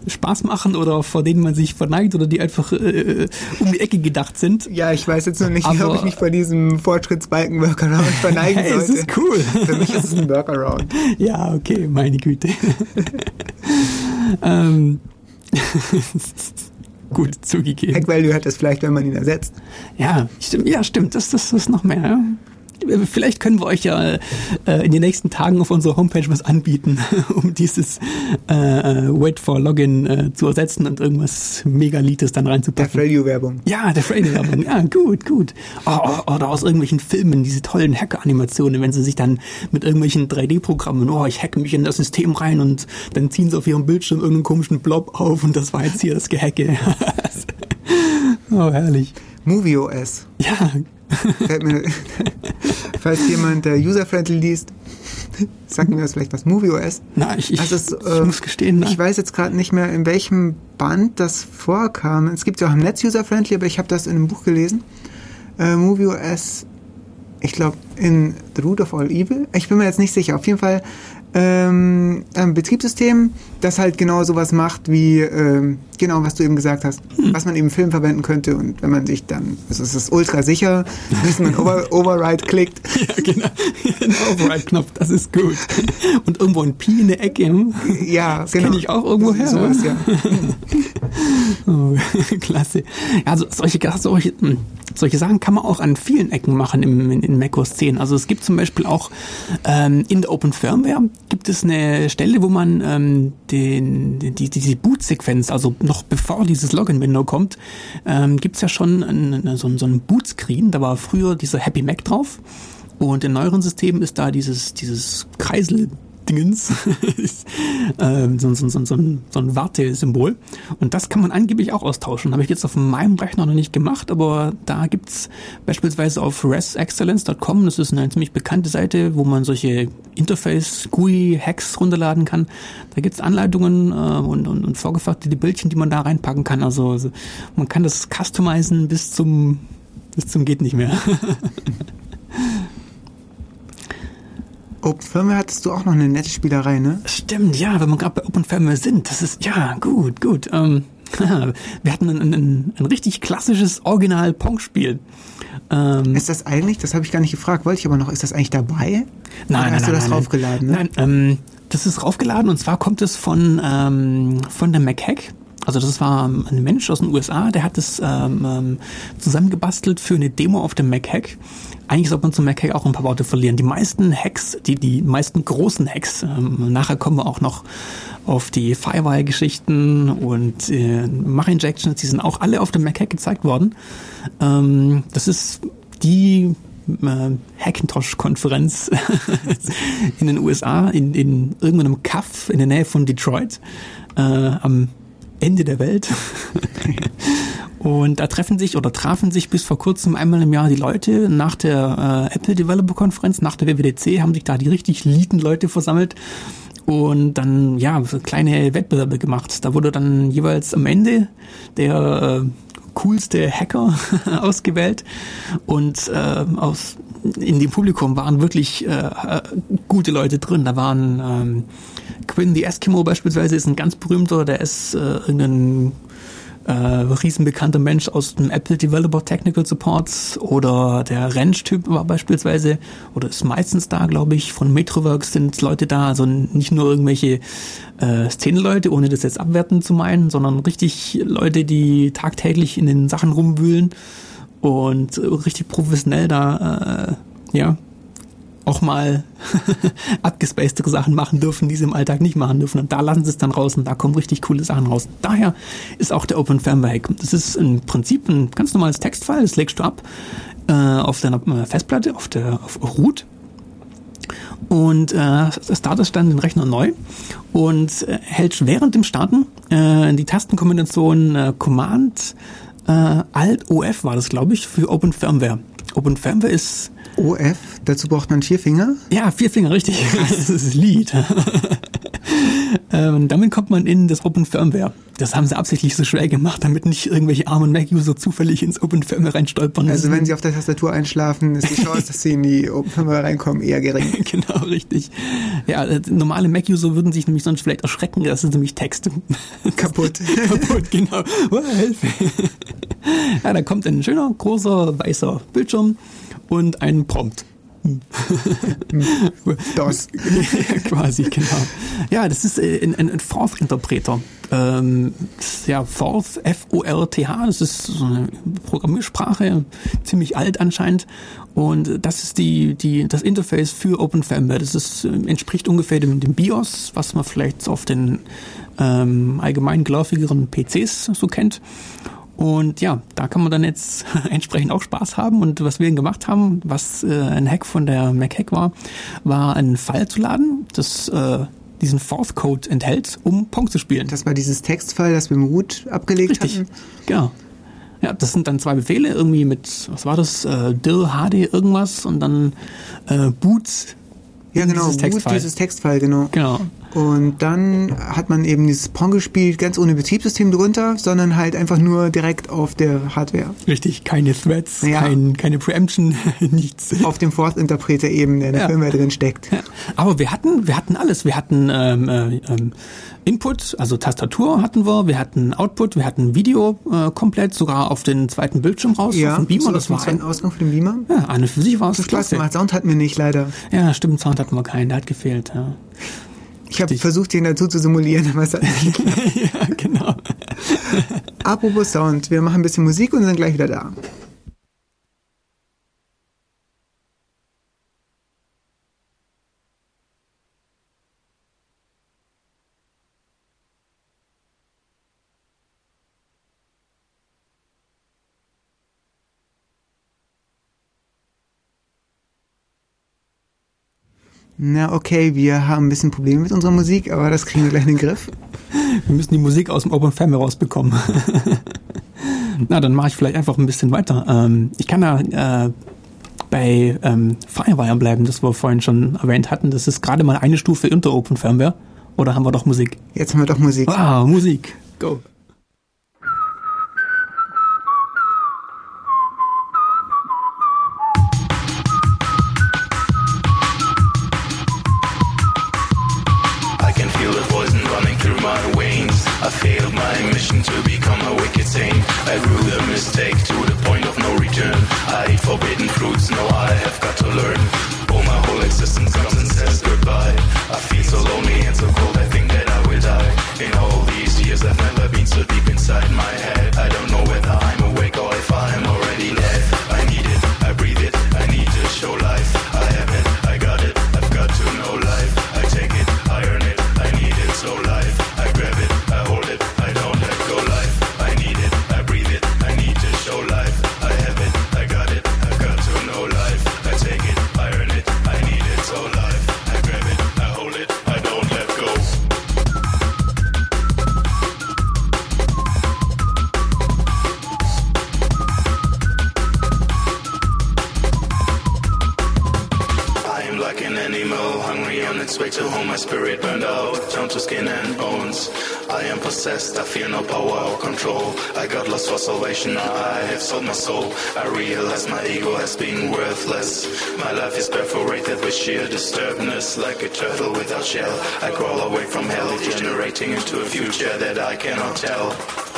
Spaß machen oder vor denen man sich verneigt oder die einfach äh, um die Ecke gedacht sind. Ja, ich weiß jetzt noch nicht, Aber- ob ich mich vor diesem Fortschrittsbalken Workaround verneigen Hey, es sollte. ist cool. Für mich ist es ein Workaround. Ja, okay, meine Güte. ähm, gut zugegeben. Hack Value hat es vielleicht, wenn man ihn ersetzt. Ja, stimmt, ja, stimmt, das, das ist noch mehr. Vielleicht können wir euch ja äh, in den nächsten Tagen auf unserer Homepage was anbieten, um dieses äh, äh, Wait for Login äh, zu ersetzen und irgendwas Megalites dann Der reinzupacken. Radio-Werbung. Ja, der Friday-Werbung. Ja, gut, gut. Oh, oh, oder aus irgendwelchen Filmen, diese tollen Hacker-Animationen, wenn sie sich dann mit irgendwelchen 3D-Programmen, oh, ich hacke mich in das System rein und dann ziehen sie auf ihrem Bildschirm irgendeinen komischen Blob auf und das war jetzt hier das Gehacke. oh, herrlich. Movie OS. Ja, Fällt mir, falls jemand der User-Friendly liest, sagt mir das vielleicht was. Movie OS. na, ich, ich, ist, ich äh, muss gestehen, na, Ich weiß jetzt gerade nicht mehr, in welchem Band das vorkam. Es gibt ja auch im Netz User-Friendly, aber ich habe das in einem Buch gelesen. Äh, Movie OS, ich glaube, in The Root of All Evil. Ich bin mir jetzt nicht sicher. Auf jeden Fall ähm, ein Betriebssystem, das halt genau sowas macht, wie ähm, genau, was du eben gesagt hast, was man eben im Film verwenden könnte. Und wenn man sich dann, also es ist ultra sicher, bis man Over Override klickt, ja, genau, ein Override-Knopf, das ist gut. Und irgendwo ein Pi in der Ecke, hm? ja, das genau. kenne ich auch irgendwo her. Sowas, ja. Oh, klasse. Ja, also solche, solche, hm, solche Sachen kann man auch an vielen Ecken machen im, in, in macOS 10. Also es gibt zum Beispiel auch ähm, in der Open Firmware gibt es eine Stelle, wo man ähm, den, die, diese Boot-Sequenz, also noch bevor dieses Login-Window kommt, ähm, gibt's ja schon einen, so, so einen Boot-Screen. Da war früher dieser Happy Mac drauf. Und in neueren Systemen ist da dieses, dieses Kreisel Dingens, ähm, so, so, so, so, ein, Wartesymbol. Und das kann man angeblich auch austauschen. Habe ich jetzt auf meinem Rechner noch nicht gemacht, aber da gibt's beispielsweise auf resexcellence.com, das ist eine ziemlich bekannte Seite, wo man solche Interface-GUI-Hacks runterladen kann. Da gibt's Anleitungen äh, und, und, und vorgefertigte Bildchen, die man da reinpacken kann. Also, also man kann das customizen bis zum bis zum geht nicht mehr. Open Firmware hattest du auch noch eine nette Spielerei, ne? Stimmt, ja, wenn wir gerade bei Open Firmware sind, das ist, ja, gut, gut. Ähm, wir hatten ein, ein, ein richtig klassisches Original-Pong-Spiel. Ähm, Ist das eigentlich, das habe ich gar nicht gefragt, wollte ich aber noch, ist das eigentlich dabei? Oder hast du das nein, raufgeladen? Ne? Nein, ähm, das ist raufgeladen und zwar kommt es von, ähm, von der MacHack. Also das war ähm, ein Mensch aus den USA, der hat es ähm, ähm, zusammengebastelt für eine Demo auf dem MacHack. Eigentlich sollte man zum MacHack auch ein paar Worte verlieren. Die meisten Hacks, die, die meisten großen Hacks, ähm, nachher kommen wir auch noch auf die Firewire-Geschichten und äh, Mach-Injections, die sind auch alle auf dem MacHack gezeigt worden. Ähm, das ist die äh, Hackintosh-Konferenz in den USA, in, in irgendeinem Kaff in der Nähe von Detroit, äh, am Ende der Welt. Und da treffen sich oder trafen sich bis vor kurzem einmal im Jahr die Leute nach der äh, Apple Developer Konferenz, nach der WWDC, haben sich da die richtig lieben Leute versammelt und dann ja kleine Wettbewerbe gemacht. Da wurde dann jeweils am Ende der äh, coolste Hacker ausgewählt und äh, aus in dem Publikum waren wirklich äh, äh, gute Leute drin. Da waren ähm, Quinn the Eskimo beispielsweise ist ein ganz berühmter, der ist äh, irgendein äh, riesenbekannter Mensch aus dem Apple Developer Technical Support oder der Ranch-Typ war beispielsweise oder ist meistens da, glaube ich. Von Metroworks sind Leute da, also nicht nur irgendwelche äh, Szeneleute, ohne das jetzt abwertend zu meinen, sondern richtig Leute, die tagtäglich in den Sachen rumwühlen und äh, richtig professionell da, äh, ja, auch mal abgespacedere Sachen machen dürfen, die sie im Alltag nicht machen dürfen. Und da lassen sie es dann raus und da kommen richtig coole Sachen raus. Daher ist auch der Open Firmware Hack. Das ist im Prinzip ein ganz normales Textfile, das legst du ab äh, auf deiner äh, Festplatte, auf der auf Root und äh, startest dann den Rechner neu und äh, hältst während dem Starten äh, die Tastenkombination äh, Command äh, Alt OF war das, glaube ich, für Open Firmware. Open Firmware ist OF, dazu braucht man vier Finger. Ja, vier Finger, richtig. Das ist das Lied. ähm, damit kommt man in das Open Firmware. Das haben sie absichtlich so schwer gemacht, damit nicht irgendwelche armen Mac-User zufällig ins Open Firmware reinstolpern. Also wenn sie auf der Tastatur einschlafen, ist die Chance, dass sie in die Open Firmware reinkommen, eher gering. Genau, richtig. Ja, äh, normale Mac-User würden sich nämlich sonst vielleicht erschrecken, das ist nämlich Text. Kaputt. Kaputt, genau. Oh, Hilfe. Ja, da kommt ein schöner, großer, weißer Bildschirm und ein Prompt. DOS. ja, quasi, genau. Ja, das ist äh, ein, ein, ein Forth-Interpreter. Ähm, das ja Forth, F-O-R-T-H, das ist so eine Programmiersprache, ziemlich alt anscheinend. Und das ist die, die, das Interface für OpenFirmware. Das ist, äh, entspricht ungefähr dem, dem BIOS, was man vielleicht auf den ähm, allgemein gläufigeren PCs so kennt. Und ja, da kann man dann jetzt entsprechend auch Spaß haben. Und was wir gemacht haben, was äh, ein Hack von der MacHack war, war einen File zu laden, das äh, diesen Forth Code enthält, um Pong zu spielen. Das war dieses Textfile, das wir im Root abgelegt Richtig, hatten. genau. Ja, das sind dann zwei Befehle, irgendwie mit, was war das, äh, dir hd irgendwas und dann äh, boot Ja, genau, dieses Textfile. dieses Textfile, genau. Genau. Und dann hat man eben dieses Pong gespielt, ganz ohne Betriebssystem drunter, sondern halt einfach nur direkt auf der Hardware. Richtig, keine Threads, Ja. kein, keine Preemption, nichts. Auf dem Forth-Interpreter eben, der in der Ja. Firmware drin steckt. Ja, aber wir hatten, wir hatten alles. Wir hatten ähm, äh, ähm, Input, also Tastatur hatten wir, wir hatten Output, wir hatten Video äh, komplett, sogar auf den zweiten Bildschirm raus, auf den Beamer. so Das war ein, Ausgang von dem Beamer. ja, und für sich war es Spaß klasse. gemacht. Sound hatten wir nicht, leider. Ja, stimmt, Sound hatten wir keinen, der hat gefehlt. Ja, Ich habe versucht, den dazu zu simulieren, aber es hat nicht geklappt. ja genau. Apropos Sound, wir machen ein bisschen Musik und sind gleich wieder da. Na okay, wir haben ein bisschen Probleme mit unserer Musik, aber das kriegen wir gleich in den Griff. Wir müssen die Musik aus dem Open Family rausbekommen. Na, dann mache ich vielleicht einfach ein bisschen weiter. Ähm, ich kann da äh, bei ähm, Firewire bleiben, das wir vorhin schon erwähnt hatten. Das ist gerade mal eine Stufe unter Open Firmware. Oder haben wir doch Musik? Jetzt haben wir doch Musik. Wow, Musik. Go. Shell. I crawl away from hell, degenerating into a future that I cannot tell.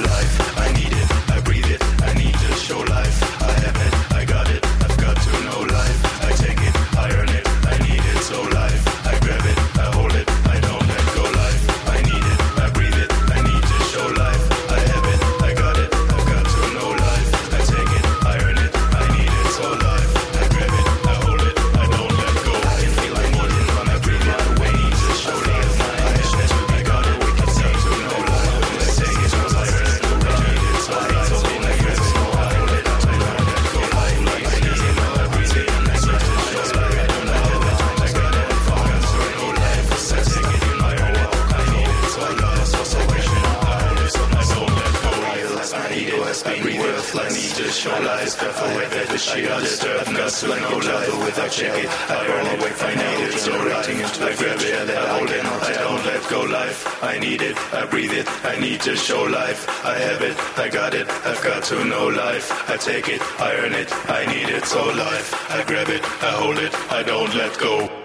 I got it. I've got to know life. I take it. I earn it. I need it. So life. I grab it. I hold it. I don't let go.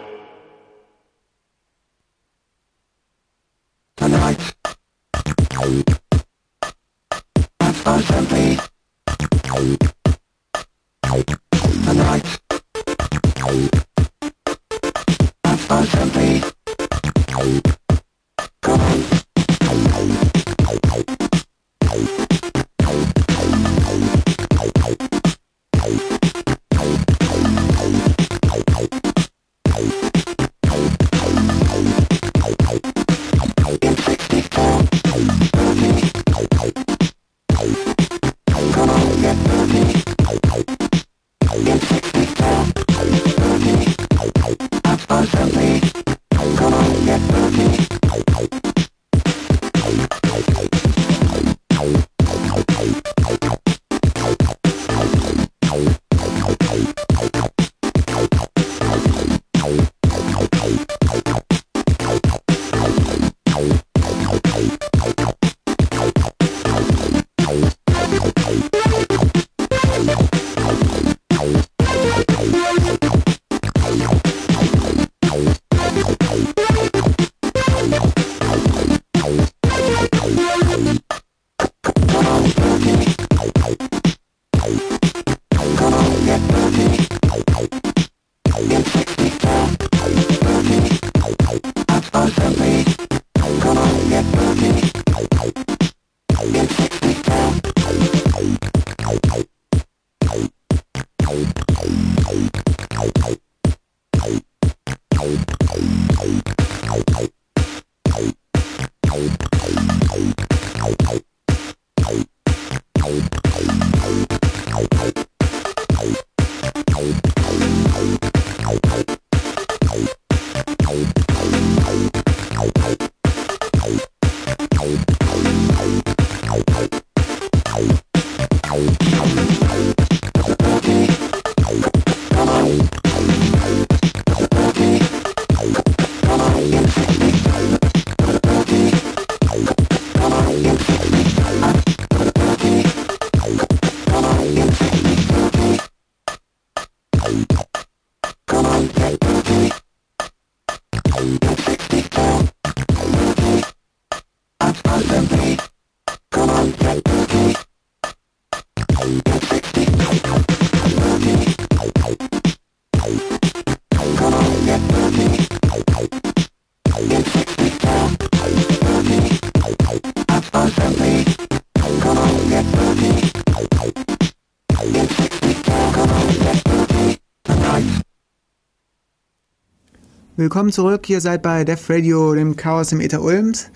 Willkommen zurück, ihr seid bei Def Radio, dem Chaos im Ether Ulms.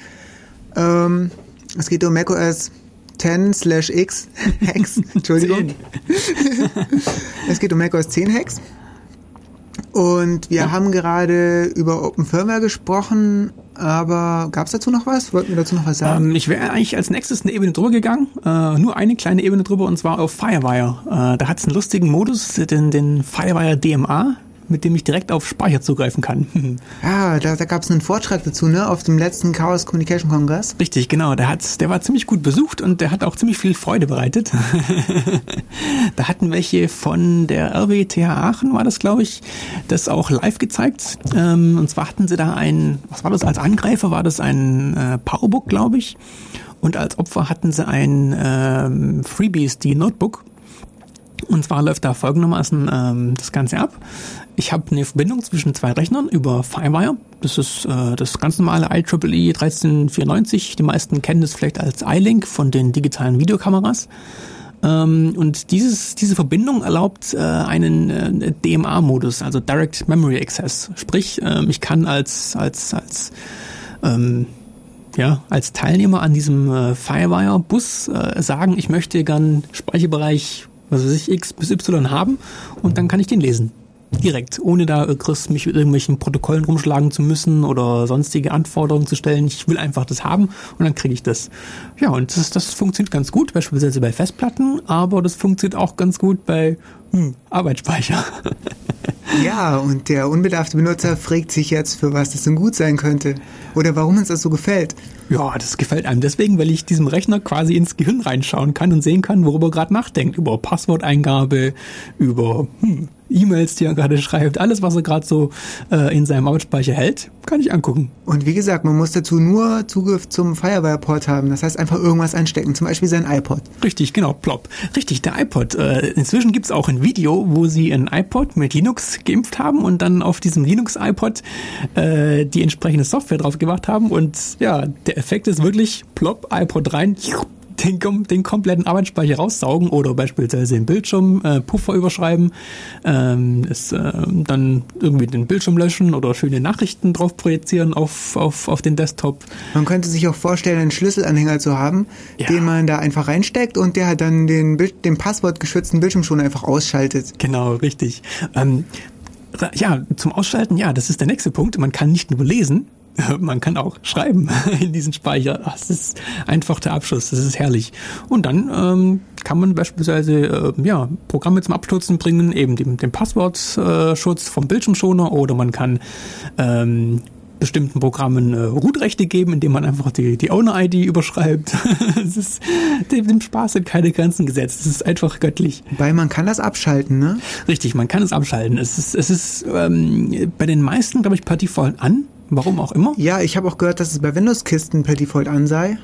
Ähm, es geht um macOS 10 slash X Hacks, Entschuldigung. es geht um macOS 10 Hacks. Und wir haben gerade über Open Firmware gesprochen, aber gab es dazu noch was? Wollten wir dazu noch was sagen? Ähm, ich wäre eigentlich als nächstes eine Ebene drüber gegangen, äh, nur eine kleine Ebene drüber und zwar auf Firewire. Äh, da hat es einen lustigen Modus, den, den Firewire DMA, mit dem ich direkt auf Speicher zugreifen kann. Ja, da, da gab es einen Vortrag dazu, ne, auf dem letzten Chaos Communication Kongress. Richtig, genau. Der, hat, der war ziemlich gut besucht und der hat auch ziemlich viel Freude bereitet. da hatten welche von der RWTH Aachen, war das, glaube ich, das auch live gezeigt. Ähm, und zwar hatten sie da ein, was war das, als Angreifer war das ein äh, Powerbook, glaube ich. Und als Opfer hatten sie ein ähm, FreeBSD Notebook. Und zwar läuft da folgendermaßen ähm, das Ganze ab. Ich habe eine Verbindung zwischen zwei Rechnern über Firewire. Das ist äh, das ganz normale IEEE 1394. Die meisten kennen das vielleicht als iLink von den digitalen Videokameras. Ähm, und dieses, diese Verbindung erlaubt äh, einen äh, DMA-Modus, also Direct Memory Access. Sprich, ähm, ich kann als, als, als ähm, ja, als Teilnehmer an diesem äh, Firewire-Bus äh, sagen, ich möchte gern Speicherbereich, was weiß ich, X bis Y haben und dann kann ich den lesen. direkt, ohne da Chris mich mit irgendwelchen Protokollen rumschlagen zu müssen oder sonstige Anforderungen zu stellen. Ich will einfach das haben und dann kriege ich das. Ja, und das, das funktioniert ganz gut, beispielsweise bei Festplatten, aber das funktioniert auch ganz gut bei hm, Arbeitsspeicher. Ja, und der unbedarfte Benutzer fragt sich jetzt, für was das denn gut sein könnte. Oder warum uns das so gefällt. Ja, das gefällt einem deswegen, weil ich diesem Rechner quasi ins Gehirn reinschauen kann und sehen kann, worüber er gerade nachdenkt. Über Passworteingabe, über hm, E-Mails, die er gerade schreibt, alles, was er gerade so äh, in seinem Arbeitsspeicher hält, kann ich angucken. Und wie gesagt, man muss dazu nur Zugriff zum Firewire-Port haben. Das heißt, einfach irgendwas einstecken, zum Beispiel sein iPod. Richtig, genau, plopp. Richtig, der iPod. Äh, inzwischen gibt's auch ein Video, wo sie ein iPod mit Linux geimpft haben und dann auf diesem Linux-iPod äh, die entsprechende Software drauf gemacht haben. Und ja, der Effekt ist wirklich plopp, iPod rein, den, den kompletten Arbeitsspeicher raussaugen oder beispielsweise den Bildschirm äh, Puffer überschreiben, ähm, es, äh, dann irgendwie den Bildschirm löschen oder schöne Nachrichten drauf projizieren auf, auf, auf den Desktop. Man könnte sich auch vorstellen, einen Schlüsselanhänger zu haben, Ja. den man da einfach reinsteckt und der hat dann den, den passwortgeschützten Bildschirm schon einfach ausschaltet. Genau, richtig. Ähm, ja, zum Ausschalten, ja, das ist der nächste Punkt. Man kann nicht nur lesen, man kann auch schreiben in diesen Speicher. Das ist einfach der Abschluss, das ist herrlich. Und dann ähm, kann man beispielsweise äh, ja, Programme zum Abstürzen bringen, eben den, den Passwortschutz vom Bildschirmschoner oder man kann ähm, bestimmten Programmen äh, Root-Rechte geben, indem man einfach die, die Owner-ID überschreibt. Es ist, dem, dem Spaß sind keine Grenzen gesetzt. Es ist einfach göttlich. Weil man kann das abschalten, ne? Richtig, man kann es abschalten. Es ist, es ist ähm, bei den meisten, glaube ich, per Default an. Warum auch immer. Ja, ich habe auch gehört, dass es bei Windows-Kisten per Default an sei.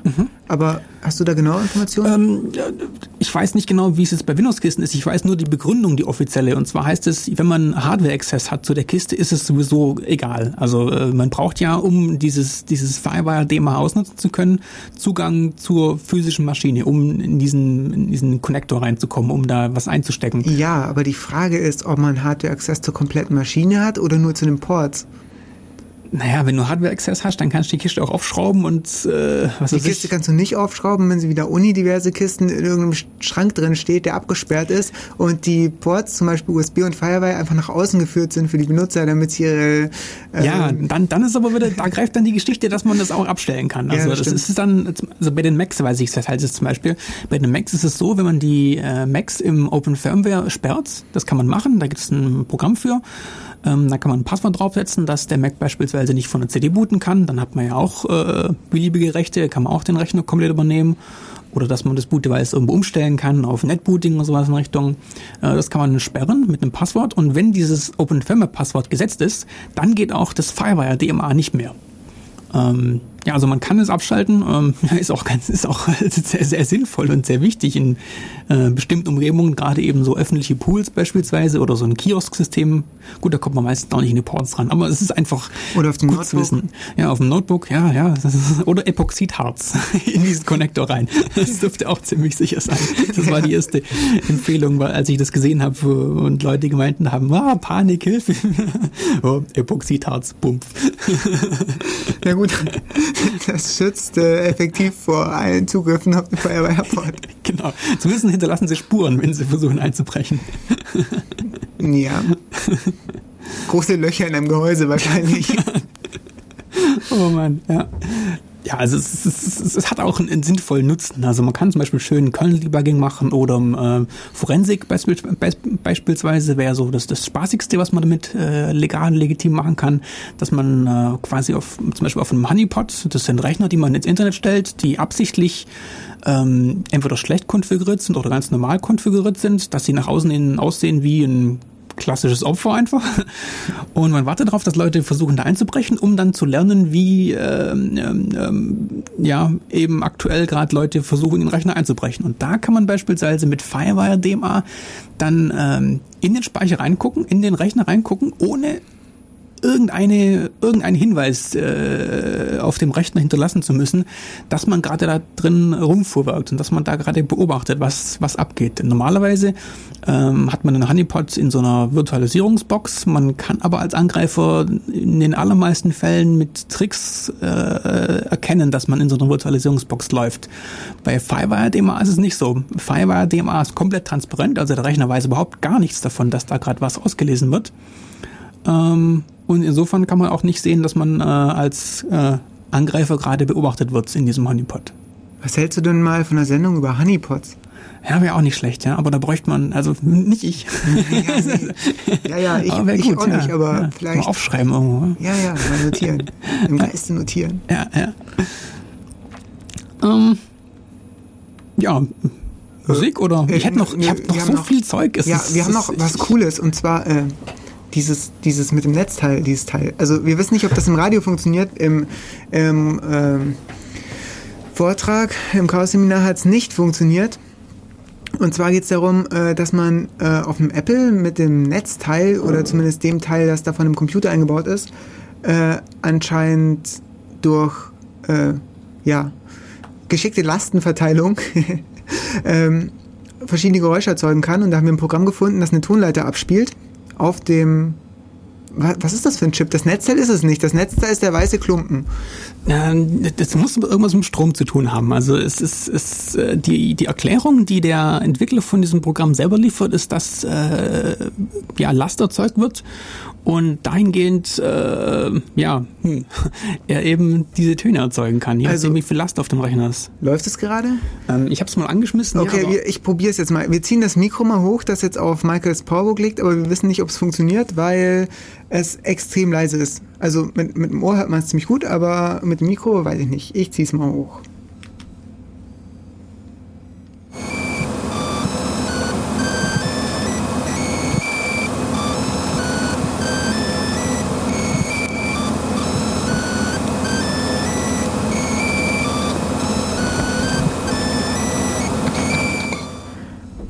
Aber hast du da genaue Informationen? Ähm, ich weiß nicht genau, wie es jetzt bei Windows-Kisten ist. Ich weiß nur die Begründung, die offizielle. Und zwar heißt es, wenn man Hardware-Access hat zu der Kiste, ist es sowieso egal. Also äh, man braucht ja, um dieses, dieses Firewire-DMA ausnutzen zu können, Zugang zur physischen Maschine, um in diesen, in diesen Connector reinzukommen, um da was einzustecken. Ja, aber die Frage ist, ob man Hardware-Access zur kompletten Maschine hat oder nur zu den Ports. Naja, wenn du Hardware-Access hast, dann kannst du die Kiste auch aufschrauben und äh, was Die Kiste ich. kannst du nicht aufschrauben, wenn sie wieder unidiverse Kisten in irgendeinem Schrank drin steht, der abgesperrt ist und die Ports, zum Beispiel USB und Firewire, einfach nach außen geführt sind für die Benutzer, damit sie ihre... äh, Ja, dann, dann ist aber wieder, da greift dann die Geschichte, dass man das auch abstellen kann. Ja, Also das das, stimmt. ist dann, also bei den Macs weiß ich das halt jetzt zum Beispiel. Bei den Macs ist es so, wenn man die äh, Macs im Open Firmware sperrt, das kann man machen, da gibt es ein Programm für. Ähm, da kann man ein Passwort draufsetzen, dass der Mac beispielsweise nicht von der CD booten kann. Dann hat man ja auch äh, beliebige Rechte, kann man auch den Rechner komplett übernehmen. Oder dass man das Boot-Device irgendwo umstellen kann auf Netbooting oder sowas in Richtung. Äh, das kann man sperren mit einem Passwort. Und wenn dieses Open Firmware Passwort gesetzt ist, dann geht auch das Firewire DMA nicht mehr. Ähm, ja, also man kann es abschalten, ähm, ist auch ganz, ist auch sehr, sehr sinnvoll und sehr wichtig in äh, bestimmten Umgebungen, gerade eben so öffentliche Pools beispielsweise oder so ein Kiosk-System. Gut, da kommt man meistens auch nicht in die Ports ran, aber es ist einfach Oder auf dem gut zu Notebook. wissen. Ja, auf dem Notebook, ja, ja, ist, oder Epoxidharz in diesen Connector rein. Das dürfte auch ziemlich sicher sein. Das war die erste Empfehlung, weil als ich das gesehen habe und Leute gemeinten haben, ah, Panik, Hilfe. oh, Epoxidharz, bumpf. Na gut, das schützt äh, effektiv vor allen Zugriffen auf den Firewire-Port. Genau. Zumindest hinterlassen sie Spuren, wenn sie versuchen einzubrechen. Ja. Große Löcher in einem Gehäuse wahrscheinlich. Oh Mann, ja. Ja, also es, es, es, es hat auch einen, sinnvollen Nutzen. Also man kann zum Beispiel schön Kernel-Debugging machen oder äh, Forensik beispiel, beis- beispielsweise wäre so das, das Spaßigste, was man damit äh, legal legitim machen kann, dass man äh, quasi auf zum Beispiel auf einem Honeypot, das sind Rechner, die man ins Internet stellt, die absichtlich ähm, entweder schlecht konfiguriert sind oder ganz normal konfiguriert sind, dass sie nach außen hin aussehen wie ein klassisches Opfer einfach. Und man wartet darauf, dass Leute versuchen, da einzubrechen, um dann zu lernen, wie ähm, ähm, ähm, ja eben aktuell gerade Leute versuchen, in den Rechner einzubrechen. Und da kann man beispielsweise mit Firewire DMA dann ähm, in den Speicher reingucken, in den Rechner reingucken, ohne irgendeine, irgendeinen Hinweis äh, auf dem Rechner hinterlassen zu müssen, dass man gerade da drin rumfuhrwerkt und dass man da gerade beobachtet, was, was abgeht. Normalerweise ähm, hat man einen Honeypot in so einer Virtualisierungsbox. Man kann aber als Angreifer in den allermeisten Fällen mit Tricks äh, erkennen, dass man in so einer Virtualisierungsbox läuft. Bei Firewire DMA ist es nicht so. Firewire DMA ist komplett transparent, also der Rechner weiß überhaupt gar nichts davon, dass da gerade was ausgelesen wird. Ähm, und insofern kann man auch nicht sehen, dass man äh, als äh, Angreifer gerade beobachtet wird in diesem Honeypot. Was hältst du denn mal von einer Sendung über Honeypots? Ja, wäre auch nicht schlecht, ja. Aber da bräuchte man, also nicht ich. Ja, ja, ja, ich, Aber ich gut, auch ja. nicht, aber ja. vielleicht. Mal aufschreiben irgendwo. Ja, ja, mal notieren. Im Geiste notieren. Ja, ja. Ähm, ja, Musik oder? Äh, Ich hätte noch, ich hab noch so noch- viel Zeug. Es ja, ist- wir haben noch was Cooles und zwar äh, dieses, dieses mit dem Netzteil, dieses Teil. Also wir wissen nicht, ob das im Radio funktioniert. Im, im ähm, Vortrag, im Chaos-Seminar hat es nicht funktioniert. Und zwar geht es darum, äh, dass man äh, auf dem Apple mit dem Netzteil oder zumindest dem Teil, das da von dem Computer eingebaut ist, äh, anscheinend durch äh, ja, geschickte Lastenverteilung ähm, verschiedene Geräusche erzeugen kann. Und da haben wir ein Programm gefunden, das eine Tonleiter abspielt auf dem. Wa- Was ist das für ein Chip? Das Netzteil ist es nicht. Das Netzteil ist der weiße Klumpen. Ja, das muss irgendwas mit Strom zu tun haben. Also es ist, es, äh, die, die Erklärung, die der Entwickler von diesem Programm selber liefert, ist, dass äh, ja, Last erzeugt wird und dahingehend äh, ja, hm, er eben diese Töne erzeugen kann, je Also- nachdem, wie viel Last auf dem Rechner ist. Läuft es gerade? Ähm, ich habe es mal angeschmissen. Okay, ja, wir, ich probiere es jetzt mal. Wir ziehen das Mikro mal hoch, das jetzt auf Michaels Powerbook liegt, aber wir wissen nicht, ob es funktioniert, weil es extrem leise ist. Also mit, mit dem Ohr hört man es ziemlich gut, aber mit dem Mikro weiß ich nicht. Ich ziehe es mal hoch.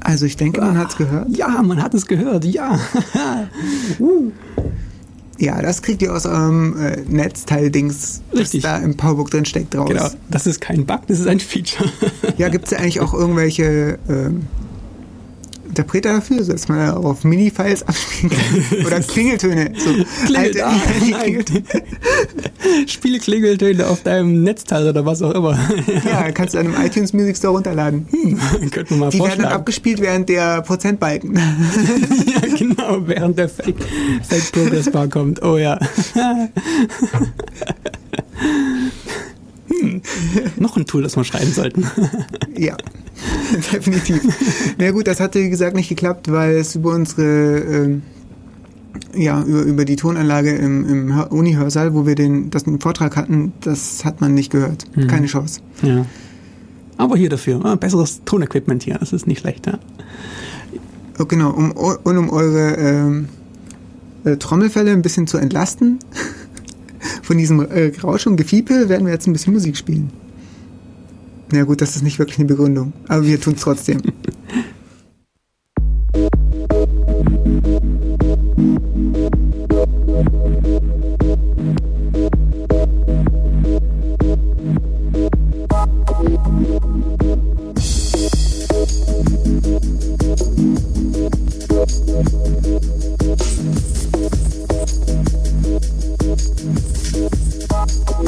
Also ich denke, man hat es gehört. ja, man hat es gehört, ja. Ja, das kriegt ihr aus eurem äh, Netzteil-Dings, das da im Powerbook drin steckt, raus. genau, das ist kein Bug, das ist ein Feature. Ja, gibt es ja eigentlich auch irgendwelche ähm, Interpreter dafür, dass man auf Mini-Files abspielen kann? Oder Klingeltöne. So Klingelt, ah, nein. Klingeltöne. Spiele Klingeltöne auf deinem Netzteil oder was auch immer. Ja, kannst du an einem iTunes Music Store runterladen. Könnten wir mal Die werden dann abgespielt während der Prozentbalken. ja, genau, während der Fake, Fake Progress Bar kommt. Oh ja. Hm. Noch ein Tool, das wir schreiben sollten. ja, definitiv. Na gut, das hatte wie gesagt nicht geklappt, weil es über unsere ähm, ja, über, über die Tonanlage im, im Hör- Uni-Hörsaal, wo wir den, das den Vortrag hatten, das hat man nicht gehört. Keine Chance. Ja. Aber hier dafür, ah, besseres Tonequipment hier, das ist nicht schlecht. Ja. Oh, genau, um, und um eure ähm, äh, Trommelfälle ein bisschen zu entlasten, von diesem äh, Rausch und Gefiepe werden wir jetzt ein bisschen Musik spielen. Na gut, das ist nicht wirklich eine Begründung, aber wir tun es trotzdem. Outro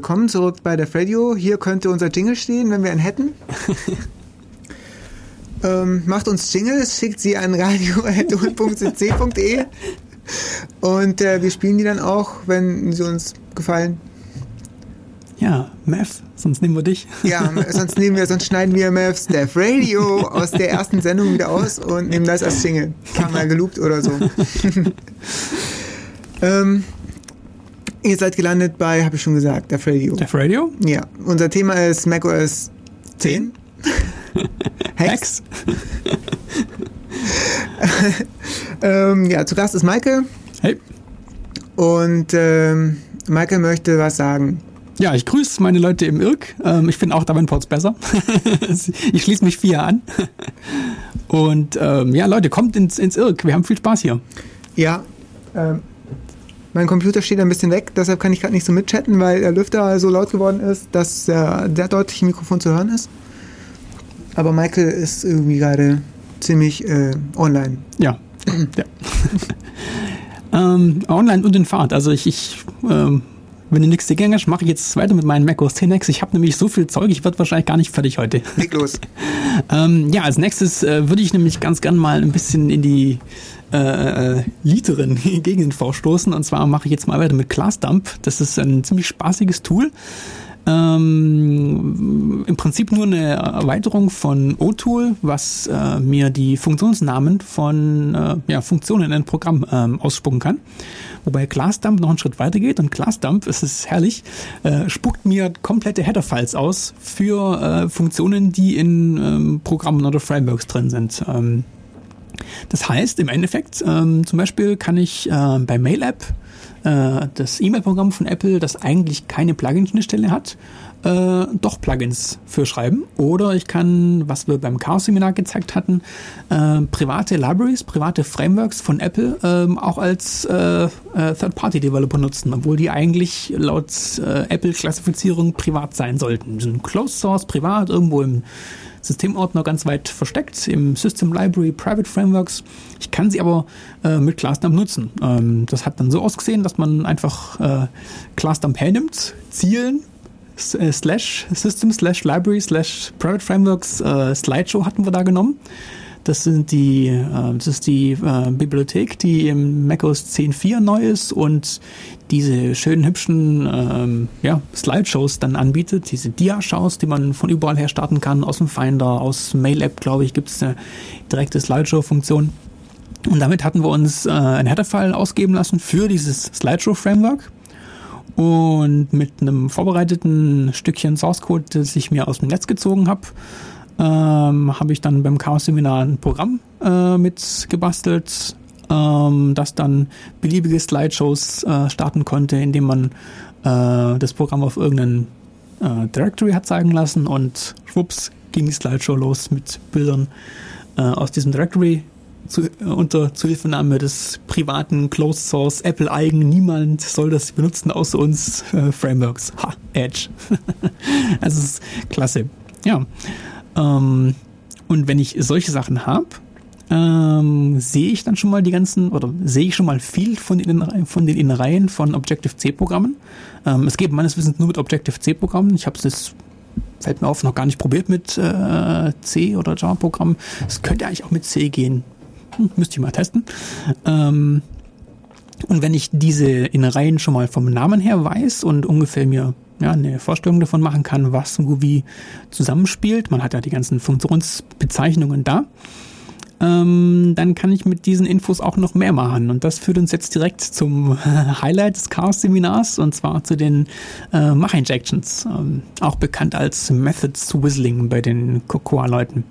Willkommen zurück bei der Radio. Hier könnte unser Jingle stehen, wenn wir einen hätten. ähm, macht uns Jingles, schickt sie an radio.cc.de und äh, wir spielen die dann auch, wenn sie uns gefallen. Ja, Meth, sonst nehmen wir dich. Ja, sonst nehmen wir, sonst schneiden wir Mavs Death Radio aus der ersten Sendung wieder aus und nehmen das als Jingle. Kam mal geloopt oder so. ähm, ihr seid gelandet bei, habe ich schon gesagt, Death Radio. Def Radio? Ja, unser Thema ist macOS 10. Hacks. Hex. Ähm, ja, zu Gast ist Maike Hey. und ähm, Maike möchte was sagen. Ja, ich grüße meine Leute im Irk. Ähm, ich finde auch Davenports besser. ich schließe mich vier an. Und ähm, ja, Leute, kommt ins, ins Irk. Wir haben viel Spaß hier. Ja, ähm, mein Computer steht ein bisschen weg, deshalb kann ich gerade nicht so mitchatten, weil der Lüfter so laut geworden ist, dass äh, sehr deutlich im Mikrofon zu hören ist. Aber Michael ist irgendwie gerade ziemlich äh, online. Ja. ja. ähm, online und in Fahrt. Also ich, ich ähm, wenn du nichts dagegen hast, mache ich jetzt weiter mit meinen Mac OS 10 X. Ich habe nämlich so viel Zeug, ich werde wahrscheinlich gar nicht fertig heute. Leg los. Ähm, ja, als nächstes äh, würde ich nämlich ganz gern mal ein bisschen in die äh, äh, lieteren Gegenden vorstoßen. Und zwar mache ich jetzt mal weiter mit ClassDump. Das ist ein ziemlich spaßiges Tool. Ähm, Im Prinzip nur eine Erweiterung von O-Tool, was äh, mir die Funktionsnamen von äh, ja, Funktionen in einem Programm ähm, ausspucken kann. Wobei ClassDump noch einen Schritt weiter geht und ClassDump, es ist herrlich, äh, spuckt mir komplette Header-Files aus für äh, Funktionen, die in ähm, Programmen oder Frameworks drin sind. Das heißt, im Endeffekt, ähm, zum Beispiel kann ich äh, bei MailApp äh, das E-Mail-Programm von Apple, das eigentlich keine Plugin-Schnittstelle hat, äh, doch Plugins für schreiben. Oder ich kann, was wir beim Chaos-Seminar gezeigt hatten, äh, private Libraries, private Frameworks von Apple ähm, auch als äh, äh, Third-Party-Developer nutzen, obwohl die eigentlich laut äh, Apple-Klassifizierung privat sein sollten. Die sind Closed Source, privat, irgendwo im Systemordner ganz weit versteckt im System Library Private Frameworks. Ich kann sie aber äh, mit ClassDump nutzen. Ähm, das hat dann so ausgesehen, dass man einfach äh, ClassDump hernimmt, zielen, äh, slash System slash Library slash Private Frameworks äh, Slideshow hatten wir da genommen. Das sind die, äh, das ist die äh, Bibliothek, die im macOS 10.4 neu ist und diese schönen hübschen ähm, ja, Slideshows dann anbietet, diese Dia-Shows, die man von überall her starten kann, aus dem Finder, aus Mail-App, glaube ich, gibt es eine direkte Slideshow-Funktion. Und damit hatten wir uns äh, ein Header-File ausgeben lassen für dieses Slideshow-Framework. Und mit einem vorbereiteten Stückchen Source Code, das ich mir aus dem Netz gezogen habe, ähm, habe ich dann beim Chaos-Seminar ein Programm äh, mit ähm, das dann beliebige Slideshows äh, starten konnte, indem man äh, das Programm auf irgendeinen äh, Directory hat zeigen lassen und schwupps ging die Slideshow los mit Bildern äh, aus diesem Directory zu, äh, unter Zuhilfenahme des privaten Closed Source Apple eigen. Niemand soll das benutzen außer uns äh, Frameworks. Ha, Edge. also es ist klasse. Ja. Ähm, und wenn ich solche Sachen habe, ähm, sehe ich dann schon mal die ganzen, oder sehe ich schon mal viel von den, von den Innereien von Objective-C-Programmen. Ähm, es geht meines Wissens nur mit Objective-C-Programmen. Ich habe es jetzt, fällt mir auf, noch gar nicht probiert mit äh, C oder Java-Programmen. Es könnte eigentlich auch mit C gehen. Hm, müsste ich mal testen. Ähm, und wenn ich diese Innereien schon mal vom Namen her weiß und ungefähr mir ja, eine Vorstellung davon machen kann, was wo wie zusammenspielt, man hat ja die ganzen Funktionsbezeichnungen da, ähm, dann kann ich mit diesen Infos auch noch mehr machen. Und das führt uns jetzt direkt zum Highlight des Chaos-Seminars und zwar zu den äh, Mach-Injections, ähm, auch bekannt als Methods Whistling bei den Cocoa-Leuten.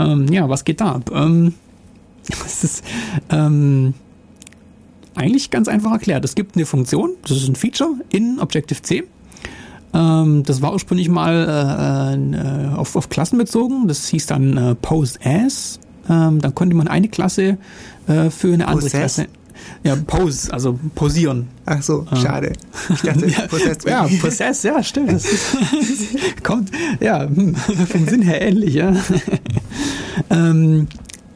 Ähm, ja, was geht da ab? Ähm, das ist ähm, eigentlich ganz einfach erklärt. Es gibt eine Funktion, das ist ein Feature in Objective-C. Ähm, das war ursprünglich mal äh, äh, auf, auf Klassen bezogen. Das hieß dann äh, Pose As. Ähm, dann konnte man eine Klasse äh, für eine andere Possess? Klasse. Ja, Pose, also posieren. Ach so, schade. Ich dachte, ja, Possessed ja, Possess, ja, stimmt. Das ist, kommt, ja, hm, vom Sinn her ähnlich, ja. ähm,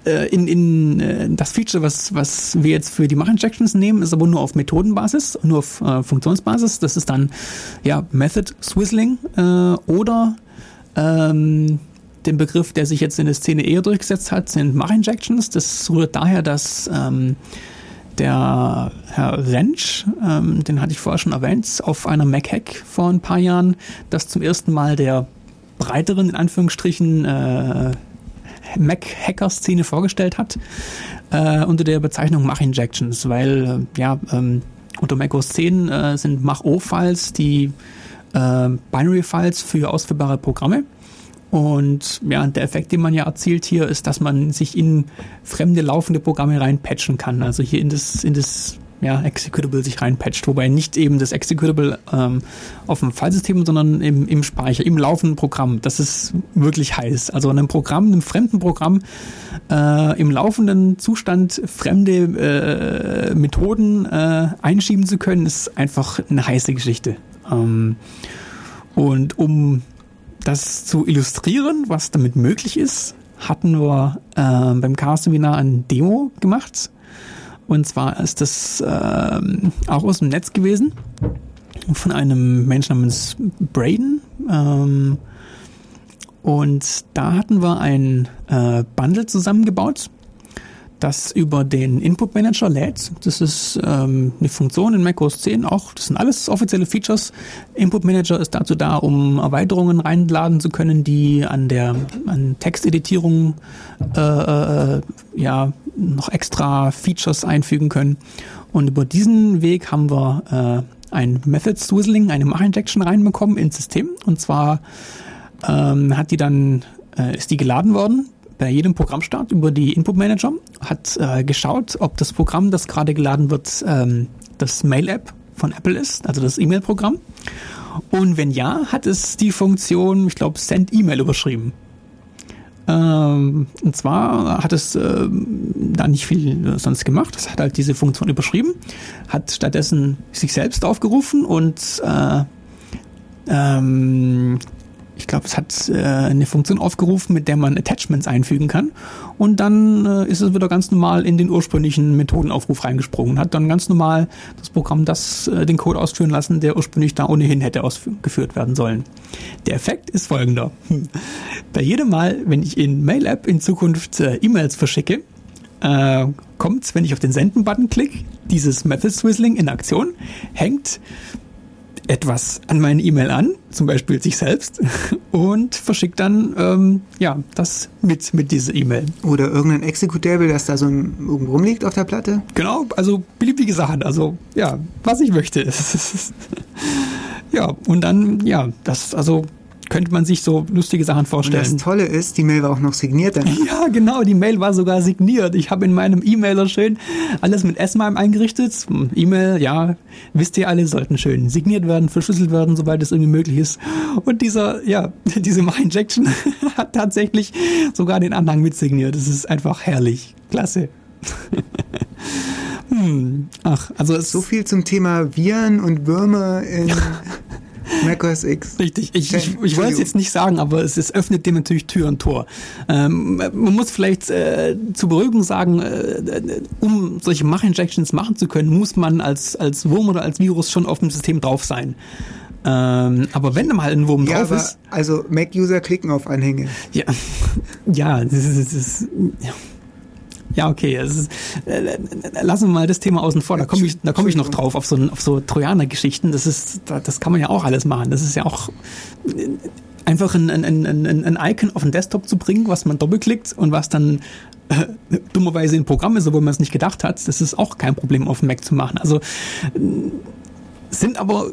äh, in, in äh, das Feature, was, was wir jetzt für die Mach-Injections nehmen, ist aber nur auf Methodenbasis, nur auf äh, Funktionsbasis. Das ist dann ja Method Swizzling äh, oder ähm, den Begriff, der sich jetzt in der Szene eher durchgesetzt hat, sind Mach-Injections. Das rührt daher, dass ähm, der Herr Rentsch, ähm, den hatte ich vorher schon erwähnt, auf einer Mac-Hack vor ein paar Jahren, das zum ersten Mal der breiteren, in Anführungsstrichen, äh, Mac-Hacker-Szene vorgestellt hat, äh, unter der Bezeichnung Mach-Injections, weil äh, ja, ähm, unter Mac OS 10 äh, sind Mach-O-Files die äh, Binary-Files für ausführbare Programme. Und ja, der Effekt, den man ja erzielt hier, ist, dass man sich in fremde laufende Programme reinpatchen kann. Also hier in das, in das ja, Executable sich reinpatcht, wobei nicht eben das Executable ähm, auf dem Filesystem, sondern im, im Speicher, im laufenden Programm. Das ist wirklich heiß. Also einem Programm, einem fremden Programm äh, im laufenden Zustand fremde äh, Methoden äh, einschieben zu können, ist einfach eine heiße Geschichte. Ähm, und um das zu illustrieren, was damit möglich ist, hatten wir äh, beim Chaos-Seminar ein Demo gemacht. Und zwar ist das ähm, auch aus dem Netz gewesen von einem Menschen namens Braden. Ähm, und da hatten wir ein äh, Bundle zusammengebaut, das über den Input Manager lädt. Das ist ähm, eine Funktion in macOS 10 auch. Das sind alles offizielle Features. Input Manager ist dazu da, um Erweiterungen reinladen zu können, die an der an Texteditierung äh, äh, ja noch extra Features einfügen können. Und über diesen Weg haben wir äh, ein Method Swizzling, eine Mach-Injection reinbekommen ins System. Und zwar ähm, hat die dann äh, ist die geladen worden bei jedem Programmstart über die Input Manager, hat äh, geschaut, ob das Programm, das gerade geladen wird, ähm, das Mail-App von Apple ist, also das E-Mail-Programm. Und wenn ja, hat es die Funktion, ich glaube, Send E-Mail überschrieben. Ähm, und zwar hat es äh, da nicht viel äh, sonst gemacht. Es hat halt diese Funktion überschrieben, hat stattdessen sich selbst aufgerufen und äh, ähm, ich glaube, es hat äh, eine Funktion aufgerufen, mit der man Attachments einfügen kann. Und dann äh, ist es wieder ganz normal in den ursprünglichen Methodenaufruf reingesprungen. Hat dann ganz normal das Programm das äh, den Code ausführen lassen, der ursprünglich da ohnehin hätte ausgeführt werden sollen. Der Effekt ist folgender. Bei jedem Mal, wenn ich in Mail-App in Zukunft äh, E-Mails verschicke, äh, kommt, wenn ich auf den Senden-Button klicke, dieses Method Swizzling in Aktion, hängt etwas an meine E-Mail an, zum Beispiel sich selbst, und verschickt dann ähm, ja das mit mit dieser E-Mail. Oder irgendein Executable, das da so irgendwo rumliegt auf der Platte. Genau, also beliebige Sachen, also ja, was ich möchte. ja, und dann ja, das also könnte man sich so lustige Sachen Und das vorstellen. Tolle ist, die Mail war auch noch signiert. Dann. Ja, genau, die Mail war sogar signiert. Ich habe in meinem E-Mailer schön alles mit S-MIME eingerichtet. E-Mail, ja, wisst ihr alle, sollten schön signiert werden, verschlüsselt werden, sobald es irgendwie möglich ist. Und dieser, ja, diese My-Injection hat tatsächlich sogar den Anhang mit signiert. Das ist einfach herrlich. Klasse. hm, ach, also es So viel zum Thema Viren und Würmer in macOS X. Richtig, ich, ich, ich wollte es jetzt nicht sagen, aber es, es öffnet dem natürlich Tür und Tor. Ähm, man muss vielleicht äh, zur Beruhigung sagen, äh, äh, um solche Mach-Injections machen zu können, muss man als, als Wurm oder als Virus schon auf dem System drauf sein. Ähm, aber wenn mal ein Wurm Ja, drauf ist, also Mac-User klicken auf Anhänge. ja, ja, das ist, das ist ja. Ja, okay. Es ist, äh, äh, lassen wir mal das Thema außen vor. Da komme ich, da komme ich noch drauf auf so, auf so Trojaner-Geschichten. Das ist, da- das kann man ja auch alles machen. Das ist ja auch äh, einfach ein, ein, ein, ein, ein Icon auf den Desktop zu bringen, was man doppelklickt und was dann äh, dummerweise in Programm ist, obwohl man es nicht gedacht hat. Das ist auch kein Problem auf dem Mac zu machen. Also sind aber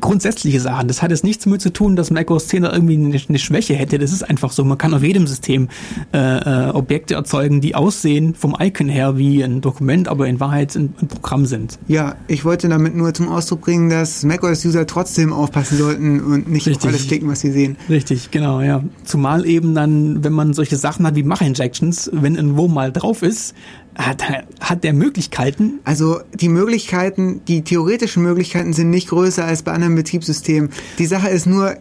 grundsätzliche Sachen. Das hat jetzt nichts damit zu tun, dass macOS 10 da irgendwie eine, eine Schwäche hätte. Das ist einfach so. Man kann auf jedem System äh, äh, Objekte erzeugen, die aussehen vom Icon her wie ein Dokument, aber in Wahrheit ein, ein Programm sind. Ja, ich wollte damit nur zum Ausdruck bringen, dass macOS-User trotzdem aufpassen sollten und nicht Richtig. auf alles klicken, was sie sehen. Richtig, genau, ja. Zumal eben dann, wenn man solche Sachen hat wie Mach-Injections, wenn ein Wurm mal drauf ist, hat, hat der Möglichkeiten, Also die Möglichkeiten, die theoretischen Möglichkeiten sind nicht größer als bei anderen Betriebssystemen. Die Sache ist nur,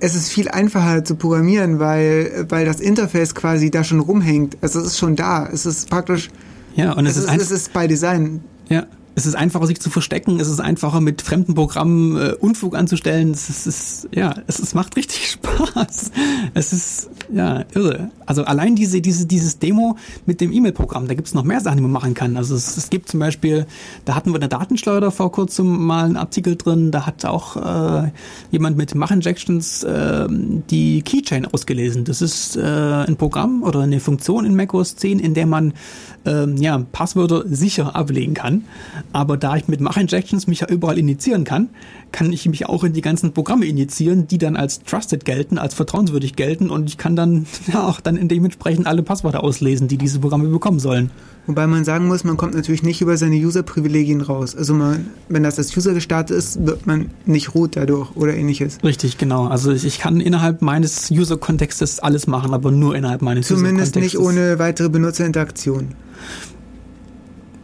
es ist viel einfacher zu programmieren, weil, weil das Interface quasi da schon rumhängt. Also es ist schon da. Es ist praktisch, Ja, und es, es, ist, ist, es ist bei Design. ja, es ist einfacher, sich zu verstecken. Es ist einfacher, mit fremden Programmen äh, Unfug anzustellen. Es ist, es ist ja, es, es macht richtig Spaß. Es ist ja irre. Also allein diese, diese, dieses Demo mit dem E-Mail-Programm, da gibt's noch mehr Sachen, die man machen kann. Also es, es gibt zum Beispiel, da hatten wir in der Datenschleuder vor kurzem mal einen Artikel drin, da hat auch äh, jemand mit Mach-Injections äh, die Keychain ausgelesen. Das ist äh, ein Programm oder eine Funktion in macOS 10, in der man ähm, ja, Passwörter sicher ablegen kann. Aber da ich mit Mach-Injections mich ja überall initiieren kann, kann ich mich auch in die ganzen Programme initiieren, die dann als trusted gelten, als vertrauenswürdig gelten und ich kann dann ja auch dann dementsprechend alle Passwörter auslesen, die diese Programme bekommen sollen. Wobei man sagen muss, man kommt natürlich nicht über seine User-Privilegien raus. Also man, wenn das als User gestartet ist, wird man nicht root dadurch oder ähnliches. Richtig, genau. Also ich, ich kann innerhalb meines User-Kontextes alles machen, aber nur innerhalb meines Zumindest nicht User-Kontextes. ohne weitere Benutzerinteraktion.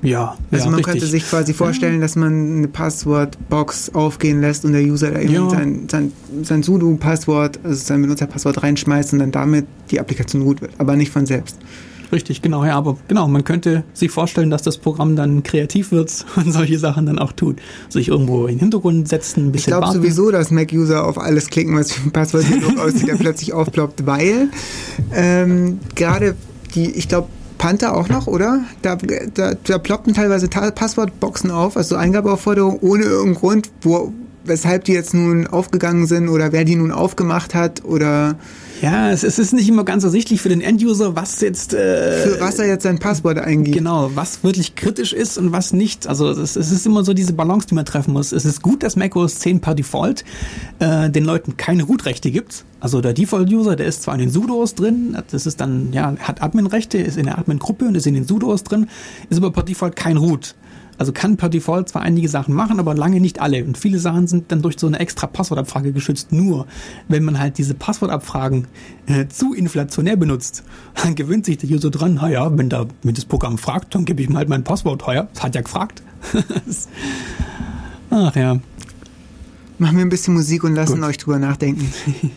Ja, Also ja, man richtig. könnte sich quasi vorstellen, dass man eine Passwortbox aufgehen lässt und der User da eben Ja. sein, sein, sein sudo-Passwort, also sein Benutzerpasswort reinschmeißt und dann damit die Applikation root wird, aber nicht von selbst. Richtig, genau, ja, aber genau, man könnte sich vorstellen, dass das Programm dann kreativ wird und solche Sachen dann auch tut. Sich irgendwo in den Hintergrund setzen, ein Ich bisschen glaube warten. sowieso, dass Mac-User auf alles klicken, was wie ein Passwortdialog aussieht, der plötzlich aufploppt, weil ähm, gerade die, ich glaube, Panther auch noch, oder? Da, da, da ploppen teilweise Ta Passwortboxen auf, also Eingabeaufforderungen ohne irgendeinen Grund, wo, weshalb die jetzt nun aufgegangen sind oder wer die nun aufgemacht hat oder Ja, es, es ist nicht immer ganz ersichtlich für den Enduser, was jetzt äh, für was er jetzt sein Passwort eingibt. Genau, was wirklich kritisch ist und was nicht. Also es, es ist immer so diese Balance, die man treffen muss. Es ist gut, dass macOS 10 per Default äh, den Leuten keine Root-Rechte gibt. Also der Default-User, der ist zwar in den sudos drin, das ist dann, ja, hat Admin-Rechte, ist in der Admin-Gruppe und ist in den sudos drin, ist aber per Default kein Root. Also kann per Default zwar einige Sachen machen, aber lange nicht alle. Und viele Sachen sind dann durch so eine extra Passwortabfrage geschützt. Nur wenn man halt diese Passwortabfragen äh, zu inflationär benutzt, dann gewöhnt sich der User dran, naja, wenn, da, wenn das Programm fragt, dann gebe ich ihm halt mein Passwort. Ja, es hat ja gefragt. Das- Ach ja. Machen wir ein bisschen Musik und lassen Gut. euch drüber nachdenken.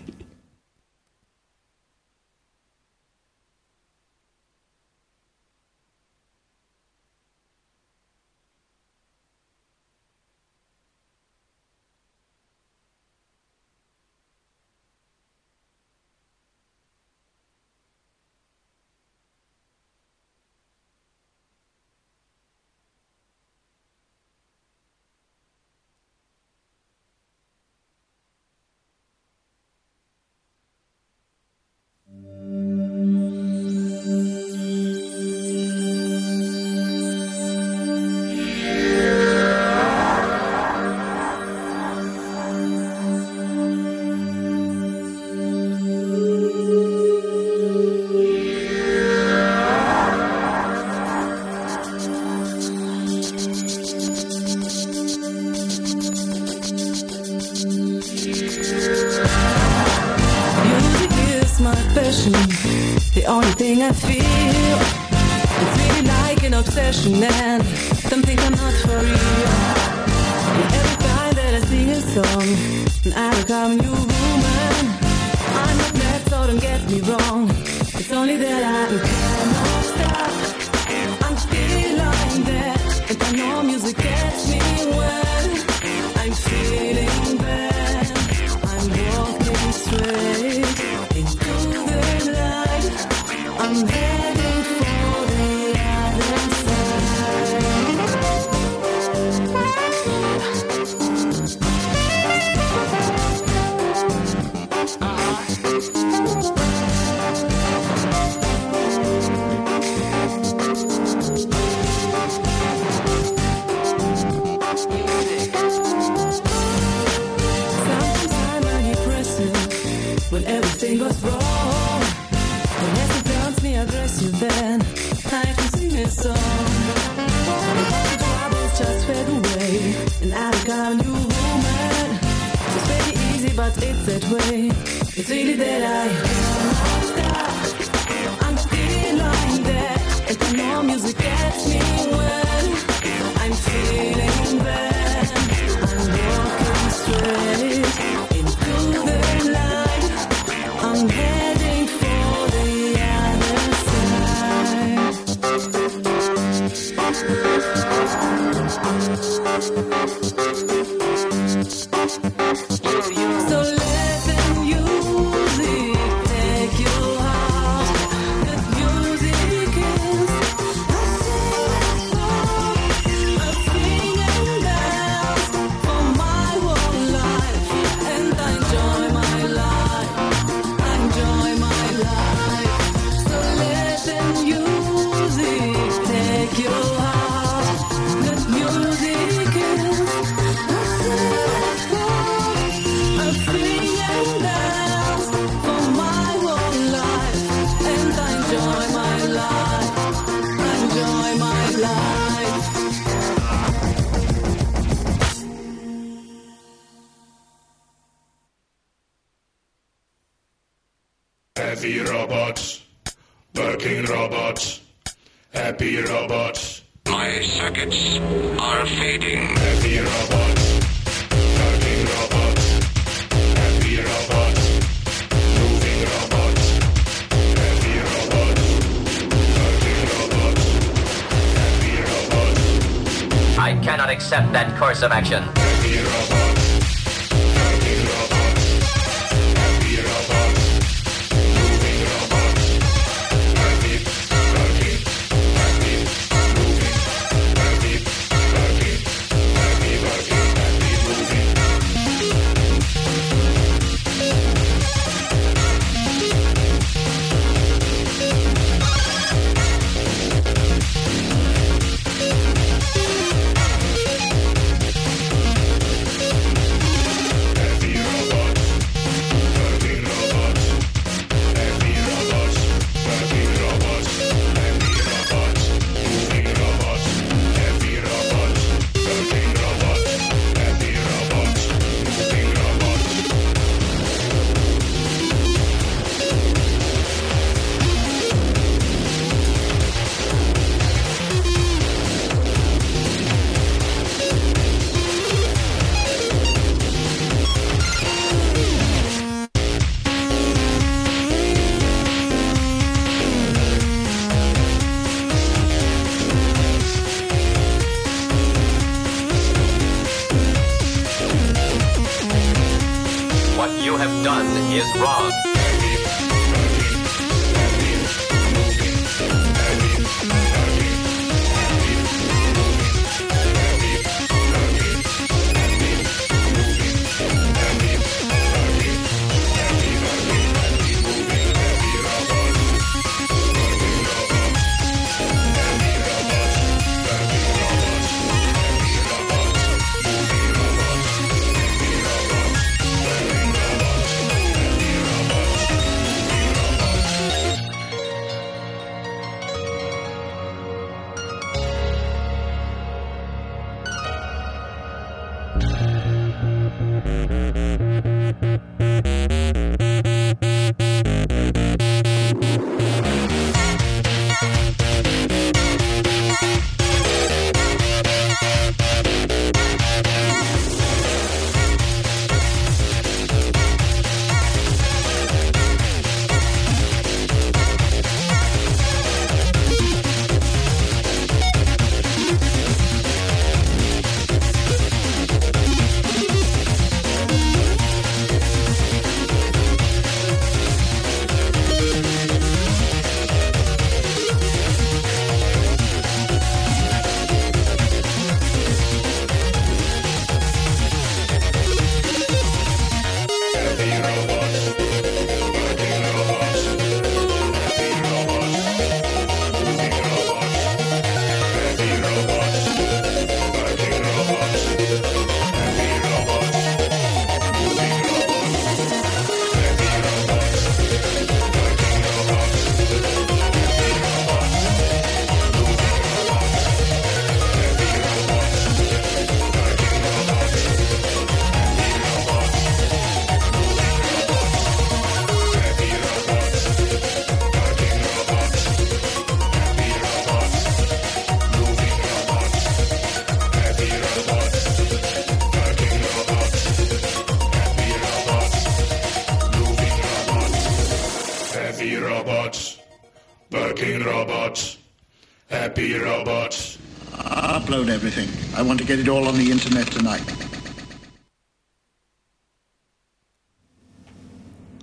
I want to get it all on the internet tonight.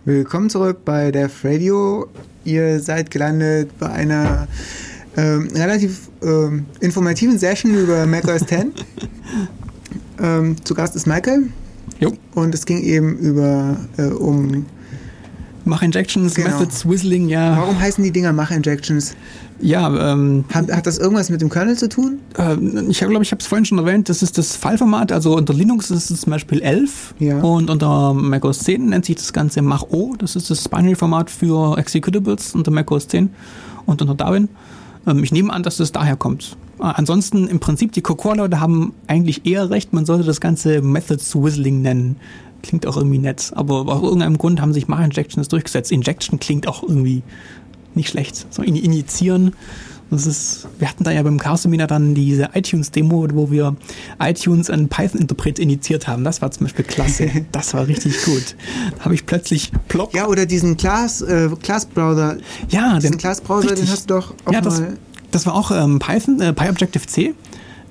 Willkommen zurück bei Def Radio. Ihr seid gelandet bei einer ähm, relativ ähm, informativen Session über macOS 10. ähm, zu Gast ist Michael Jo. und es ging eben über äh, um Mach Injections, Genau. Methods, Whistling, ja. warum heißen die Dinger Mach-Injections? Ja, ähm, Hat, hat das irgendwas mit dem Kernel zu tun? äh, ich glaube, ich habe es vorhin schon erwähnt, das ist das Fallformat, also unter Linux ist es zum Beispiel 11 Ja. und unter macOS 10 nennt sich das Ganze Mach-O, das ist das Binary-Format für Executables unter macOS 10 und unter Darwin. Ähm, ich nehme an, dass das daher kommt. Äh, ansonsten im Prinzip, die Cocoa-Leute haben eigentlich eher recht, man sollte das Ganze Methods Whistling nennen. Klingt auch irgendwie nett. Aber aus irgendeinem Grund haben sich Mach-Injections durchgesetzt. Injection klingt auch irgendwie nicht schlecht. So in, initiieren. Das ist, wir hatten da ja beim Chaos-Seminar dann diese iTunes-Demo, wo wir iTunes an Python-Interpret initiiert haben. Das war zum Beispiel klasse. Das war richtig gut. Da habe ich plötzlich plopp. Ja, oder diesen Class, äh, Class-Browser. Ja, Diesen Class-Browser, den richtig. hast du doch auch ja, das, mal... das war auch ähm, Python, äh, PyObjective-C.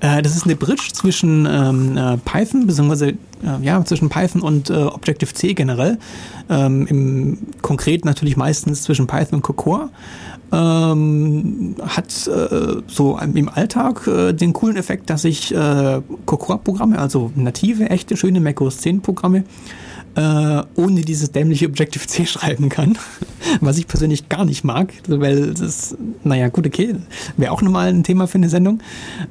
Äh, das ist eine Bridge zwischen ähm, äh, Python, beziehungsweise äh, ja, zwischen Python und äh, Objective-C generell. Ähm, Im konkret natürlich meistens zwischen Python und Cocoa. Ähm, hat äh, so im Alltag den coolen Effekt, dass ich Cocoa-Programme, also native, echte, schöne macOS 10-Programme, äh, ohne dieses dämliche Objective-C schreiben kann, was ich persönlich gar nicht mag, weil das, naja, gut, okay, wäre auch nochmal ein Thema für eine Sendung.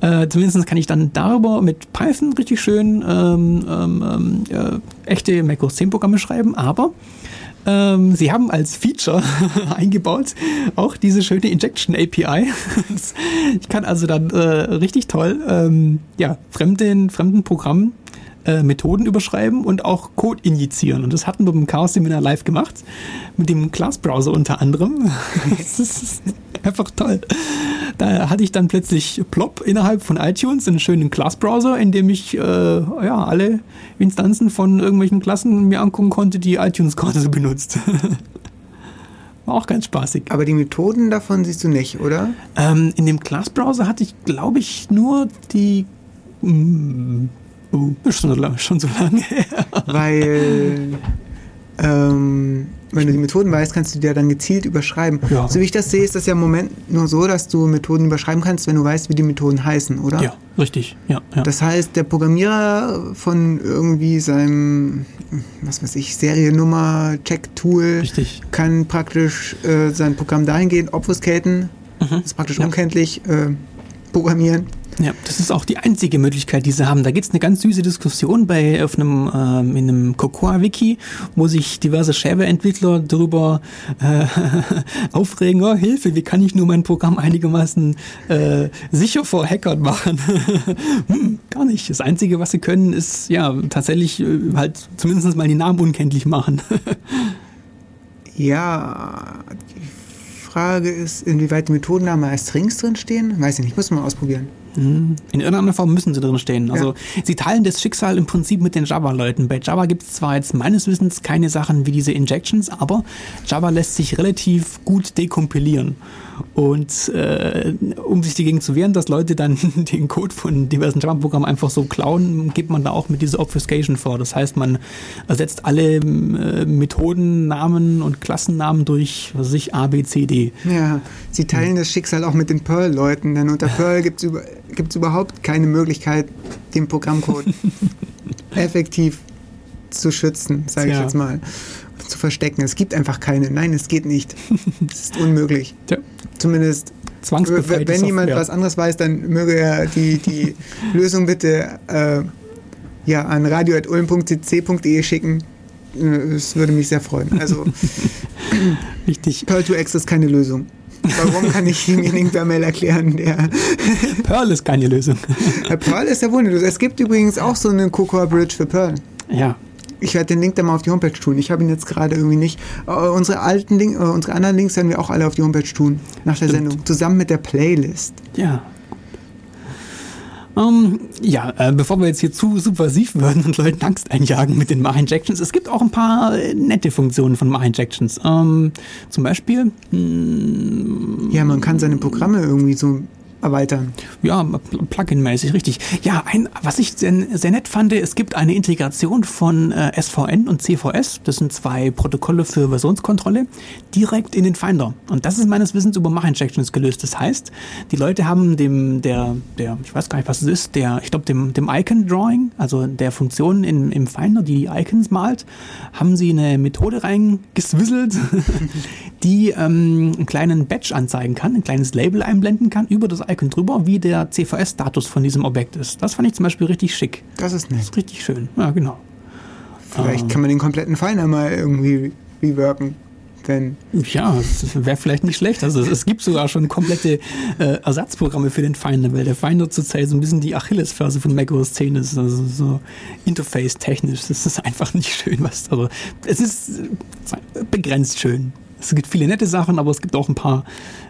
Äh, zumindest kann ich dann darüber mit Python richtig schön ähm, ähm, ähm, äh, echte macOS 10 Programme schreiben, aber ähm, sie haben als Feature eingebaut auch diese schöne Injection API. Ich kann also dann äh, richtig toll ähm, ja, fremden, fremden Programmen äh, Methoden überschreiben und auch Code injizieren. Und das hatten wir beim Chaos Seminar live gemacht, mit dem Class Browser unter anderem. das ist einfach toll. Da hatte ich dann plötzlich plopp innerhalb von iTunes einen schönen Class Browser, in dem ich äh, ja, alle Instanzen von irgendwelchen Klassen mir angucken konnte, die iTunes gerade so benutzt. War auch ganz spaßig. Aber die Methoden davon siehst du nicht, oder? Ähm, in dem Class-Browser hatte ich, glaube ich, nur die. Oh, ist schon so lange, schon so lange her. Weil, ähm, wenn du die Methoden weißt, kannst du die ja dann gezielt überschreiben. Ja. So wie ich das sehe, ist das ja im Moment nur so, dass du Methoden überschreiben kannst, wenn du weißt, wie die Methoden heißen, oder? Ja, richtig. Ja, ja. Das heißt, der Programmierer von irgendwie seinem, was weiß ich, Seriennummer, Check-Tool kann praktisch äh, sein Programm dahingehend obfuscaten, das ist praktisch Mhm. Ja. unkenntlich äh, programmieren. Ja, das ist auch die einzige Möglichkeit, die sie haben. Da gibt's eine ganz süße Diskussion bei auf einem ähm, in einem Cocoa-Wiki, wo sich diverse Shareware-Entwickler darüber äh, aufregen, oh, Hilfe, wie kann ich nur mein Programm einigermaßen äh, sicher vor Hackern machen? hm, gar nicht. Das Einzige, was sie können, ist ja tatsächlich äh, halt zumindest mal die Namen unkenntlich machen. Ja, die Frage ist, inwieweit die Methodennamen als Strings drinstehen. Weiß ich nicht, muss man ausprobieren. In irgendeiner Form müssen sie drin stehen. Also sie teilen das Schicksal im Prinzip mit den Java-Leuten. Bei Java gibt es zwar jetzt meines Wissens keine Sachen wie diese Injections, aber Java lässt sich relativ gut dekompilieren. Und äh, um sich dagegen zu wehren, dass Leute dann den Code von diversen Java-Programmen einfach so klauen, gibt man da auch mit dieser Obfuscation vor. Das heißt, man ersetzt alle äh, Methodennamen und Klassennamen durch, was weiß ich, A, B, C, D. Ja, sie teilen das Schicksal auch mit den Perl-Leuten, denn unter Perl gibt es über, überhaupt keine Möglichkeit, den Programmcode effektiv zu schützen, sage ich Tja. jetzt mal. Zu verstecken. Es gibt einfach keine. Nein, es geht nicht. Es ist unmöglich. Tja, Zumindest, zwangsbefreite wenn jemand Software. was anderes weiß, dann möge er die, die Lösung bitte äh, ja, an radio.ulm.cc.de schicken. Äh, Es würde mich sehr freuen. Also, Richtig. Perl2X ist keine Lösung. Warum kann ich demjenigen per Mail erklären, der Perl ist keine Lösung. Perl ist ja wohl eine Lösung. Es gibt übrigens auch so eine Cocoa Bridge für Perl. Ja, Ich werde den Link dann mal auf die Homepage tun. Ich habe ihn jetzt gerade irgendwie nicht. Äh, unsere alten Link, äh, unsere anderen Links werden wir auch alle auf die Homepage tun. Nach der Stimmt. Sendung. Zusammen mit der Playlist. Ja. Ähm, ja, äh, bevor wir jetzt hier zu subversiv werden und Leuten Angst einjagen mit den Mach-Injections, es gibt auch ein paar äh, nette Funktionen von Mach-Injections. Ähm, zum Beispiel, hm, Ja, man kann seine Programme irgendwie so erweitern. ja, Pl- Plugin-mäßig, richtig. Ja, ein, was ich sehr, sehr nett fand, es gibt eine Integration von äh, SVN und CVS, das sind zwei Protokolle für Versionskontrolle, direkt in den Finder. Und das ist meines Wissens über Mach-Injections gelöst. Das heißt, die Leute haben dem, der, der, ich weiß gar nicht, was es ist, der, ich glaube, dem, dem Icon-Drawing, also der Funktion in, im Finder, die die Icons malt, haben sie eine Methode reingeswisselt, die ähm, einen kleinen Badge anzeigen kann, ein kleines Label einblenden kann über das Icon drüber, wie der CVS-Status von diesem Objekt ist. Das fand ich zum Beispiel richtig schick. Das ist Das nett. ist richtig schön. Ja, genau. Vielleicht kann man den kompletten Finder mal irgendwie reworken. wenn Ja, das wäre vielleicht nicht schlecht. Also es, es gibt sogar schon komplette äh, Ersatzprogramme für den Finder, weil der Finder zurzeit so ein bisschen die Achillesferse von macOS 10 ist. Also so Interface-technisch. Das ist einfach nicht schön, was. Also es ist äh, begrenzt schön. Es gibt viele nette Sachen, aber es gibt auch ein paar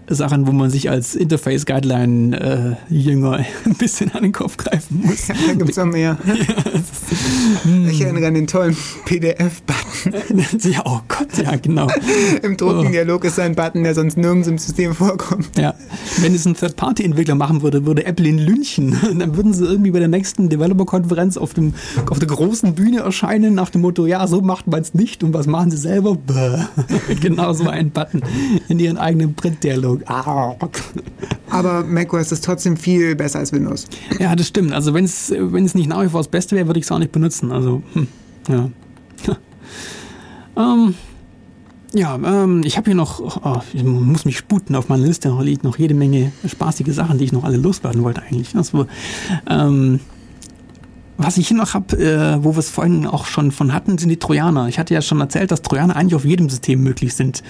Sachen, wo man sich als Interface-Guideline-Jünger ein bisschen an den Kopf greifen muss. da gibt es noch mehr. Ich erinnere an den tollen PDF-Button. ja, oh Gott, ja, genau. Im Druckendialog ist ein Button, der sonst nirgends im System vorkommt. Ja, wenn es ein Third-Party-Entwickler machen würde, würde Apple ihn lynchen. Dann würden sie irgendwie bei der nächsten Developer-Konferenz auf, dem- auf der großen Bühne erscheinen nach dem Motto, ja, so macht man es nicht und was machen sie selber? Bäh. genau so ein Button in ihren eigenen Print-Dialog. Ah. Aber macOS ist trotzdem viel besser als Windows. Ja, das stimmt. Also wenn es nicht nach wie vor das Beste wäre, würde ich es auch nicht benutzen. Also, hm, ja. ähm, ja, ähm, ich habe hier noch, oh, ich muss mich sputen, auf meiner Liste liegt noch jede Menge spaßige Sachen, die ich noch alle loswerden wollte eigentlich. Also, ähm, was ich hier noch habe, äh, wo wir es vorhin auch schon von hatten, sind die Trojaner. Ich hatte ja schon erzählt, dass Trojaner eigentlich auf jedem System möglich sind.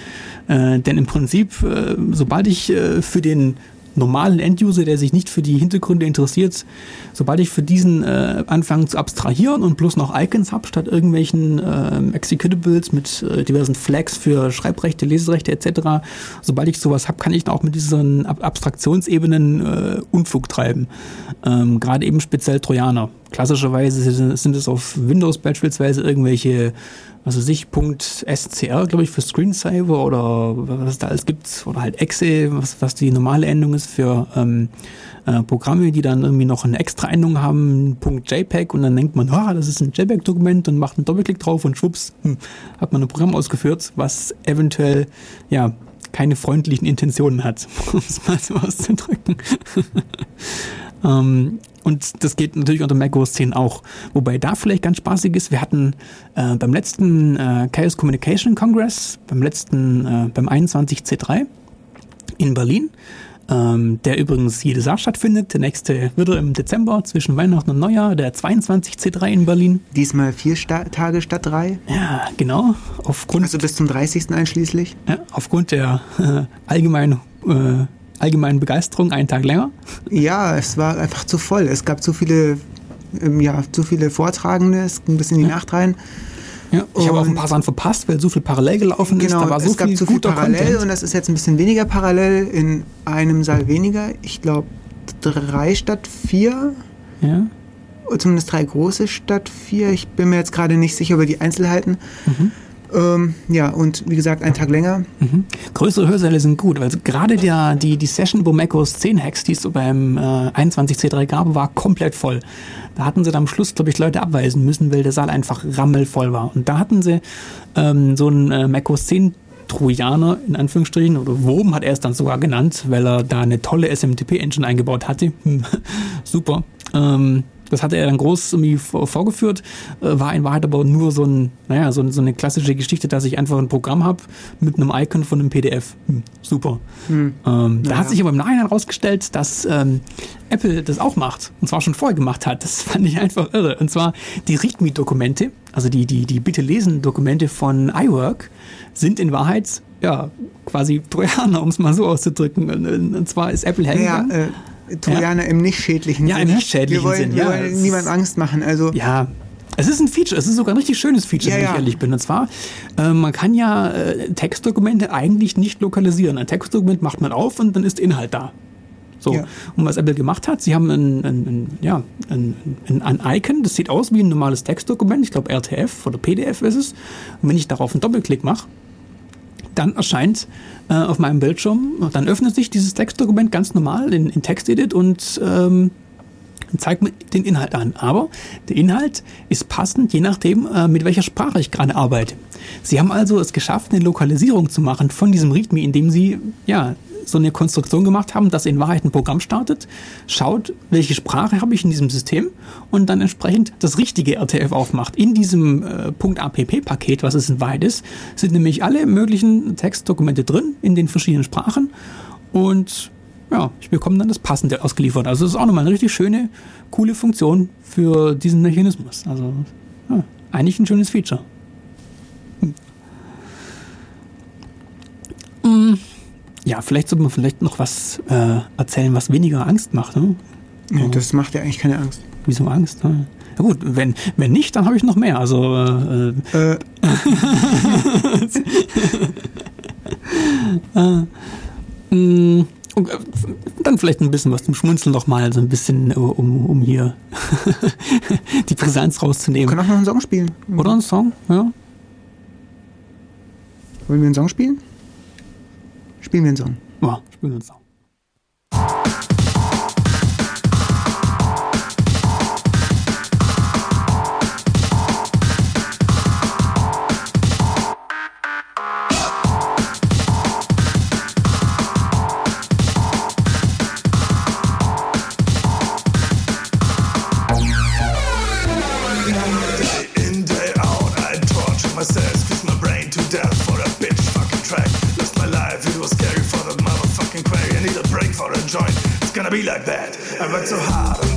Äh, denn im Prinzip, äh, sobald ich äh, für den normalen Enduser, der sich nicht für die Hintergründe interessiert, sobald ich für diesen äh, anfange zu abstrahieren und bloß noch Icons habe, statt irgendwelchen äh, Executables mit äh, diversen Flags für Schreibrechte, Leserechte etc., sobald ich sowas habe, kann ich auch mit diesen Ab Abstraktionsebenen äh, Unfug treiben. Ähm, Gerade eben speziell Trojaner. Klassischerweise sind- sind es auf Windows beispielsweise irgendwelche, weiß ich, .scr, glaube ich, für Screensaver oder was da alles gibt, oder halt exe, was, was die normale Endung ist für ähm, äh, Programme, die dann irgendwie noch eine extra Endung haben, .jpeg und dann denkt man, ah, das ist ein JPEG-Dokument und macht einen Doppelklick drauf und schwupps, hm, hat man ein Programm ausgeführt, was eventuell, ja, keine freundlichen Intentionen hat, um es mal so auszudrücken. Ähm, und das geht natürlich unter macOS 10 auch. Wobei da vielleicht ganz spaßig ist, wir hatten äh, beim letzten äh, Chaos Communication Congress, beim letzten, äh, beim 21C3 in Berlin, ähm, der übrigens jedes Jahr stattfindet. Der nächste wird im Dezember zwischen Weihnachten und Neujahr, der 22C3 in Berlin. Diesmal vier Sta Tage statt drei. Ja, genau. Aufgrund Also bis zum 30. einschließlich. ja, aufgrund der äh, allgemeinen, äh, allgemeinen Begeisterung einen Tag länger. Ja, es war einfach zu voll. Es gab zu viele, ähm, ja, zu viele Vortragende. Es ging bis in die Nacht rein. Ja, ich habe auch ein paar Sachen verpasst, weil so viel parallel gelaufen ist. Genau, Da war so es gab viel zu viel parallel Content. und das ist jetzt ein bisschen weniger parallel. In einem Saal weniger. Ich glaube drei statt vier. Ja. Oder Zumindest drei große statt vier. Ich bin mir jetzt gerade nicht sicher über die Einzelheiten. Mhm. Ähm, ja, und wie gesagt, einen Tag länger. Größere Hörsäle sind gut, weil gerade der, die, die Session, wo macOS 10 Hacks, die es so beim äh, 21C3 gab, war komplett voll. Da hatten sie dann am Schluss, glaube ich, Leute abweisen müssen, weil der Saal einfach rammelvoll war. Und da hatten sie ähm, so einen äh, macOS 10 Trojaner, in Anführungsstrichen, oder Wurm hat er es dann sogar genannt, weil er da eine tolle SMTP-Engine eingebaut hatte. Super. Ähm, das hatte er dann groß irgendwie vor- vorgeführt, äh, war in Wahrheit aber nur so, ein, naja, so, so eine klassische Geschichte, dass ich einfach ein Programm habe mit einem Icon von einem PDF. Hm, super. Ähm, Da hat sich aber im Nachhinein herausgestellt, dass ähm, Apple das auch macht. Und zwar schon vorher gemacht hat. Das fand ich einfach irre. Und zwar die README-Dokumente, also die, die, die Bitte-Lesen-Dokumente von iWork, sind in Wahrheit ja quasi Trojaner, um es mal so auszudrücken. Und, und zwar ist Apple Ja, Trojaner im nicht schädlichen Ja, im Sinne. nicht schädlichen wir wollen, Sinn, Wir ja, wollen niemandem Angst machen. Also, Ja, es ist ein Feature, es ist sogar ein richtig schönes Feature, Ja, wenn ja. ich ehrlich bin. Und zwar, äh, man kann ja äh, Textdokumente eigentlich nicht lokalisieren. Ein Textdokument macht man auf und dann ist Inhalt da. So. Ja. Und was Apple gemacht hat, sie haben ein, ein, ein, ja, ein, ein, ein Icon, das sieht aus wie ein normales Textdokument. Ich glaube RTF oder PDF ist es. Und wenn ich darauf einen Doppelklick mache, dann erscheint äh, auf meinem Bildschirm, dann öffnet sich dieses Textdokument ganz normal in, in TextEdit und ähm, zeigt mir den Inhalt an. Aber der Inhalt ist passend, je nachdem, äh, mit welcher Sprache ich gerade arbeite. Sie haben also es geschafft, eine Lokalisierung zu machen von diesem README, indem Sie ja so eine Konstruktion gemacht haben, dass in Wahrheit ein Programm startet, schaut, welche Sprache habe ich in diesem System und dann entsprechend das richtige RTF aufmacht. In diesem äh, .app-Paket, was es in Wahrheit ist, sind nämlich alle möglichen Textdokumente drin in den verschiedenen Sprachen und ja, ich bekomme dann das Passende ausgeliefert. Also es ist auch nochmal eine richtig schöne, coole Funktion für diesen Mechanismus. Also ja, eigentlich ein schönes Feature. Hm. ja, vielleicht sollte man vielleicht noch was äh, erzählen, was weniger Angst macht. Ne? Ja, das macht ja eigentlich keine Angst. Wieso Angst? Ne? Ja gut, wenn, wenn nicht, dann habe ich noch mehr. Also äh, Äh, mh, und, äh, dann vielleicht ein bisschen was zum Schmunzeln noch mal, so ein bisschen, äh, um, um hier die Brisanz wir rauszunehmen. können auch noch einen Song spielen. Oder ein Song, ja. Wollen wir einen Song spielen? Spielen wir einen Song. Ja, spielen wir einen Song. That. I worked so hard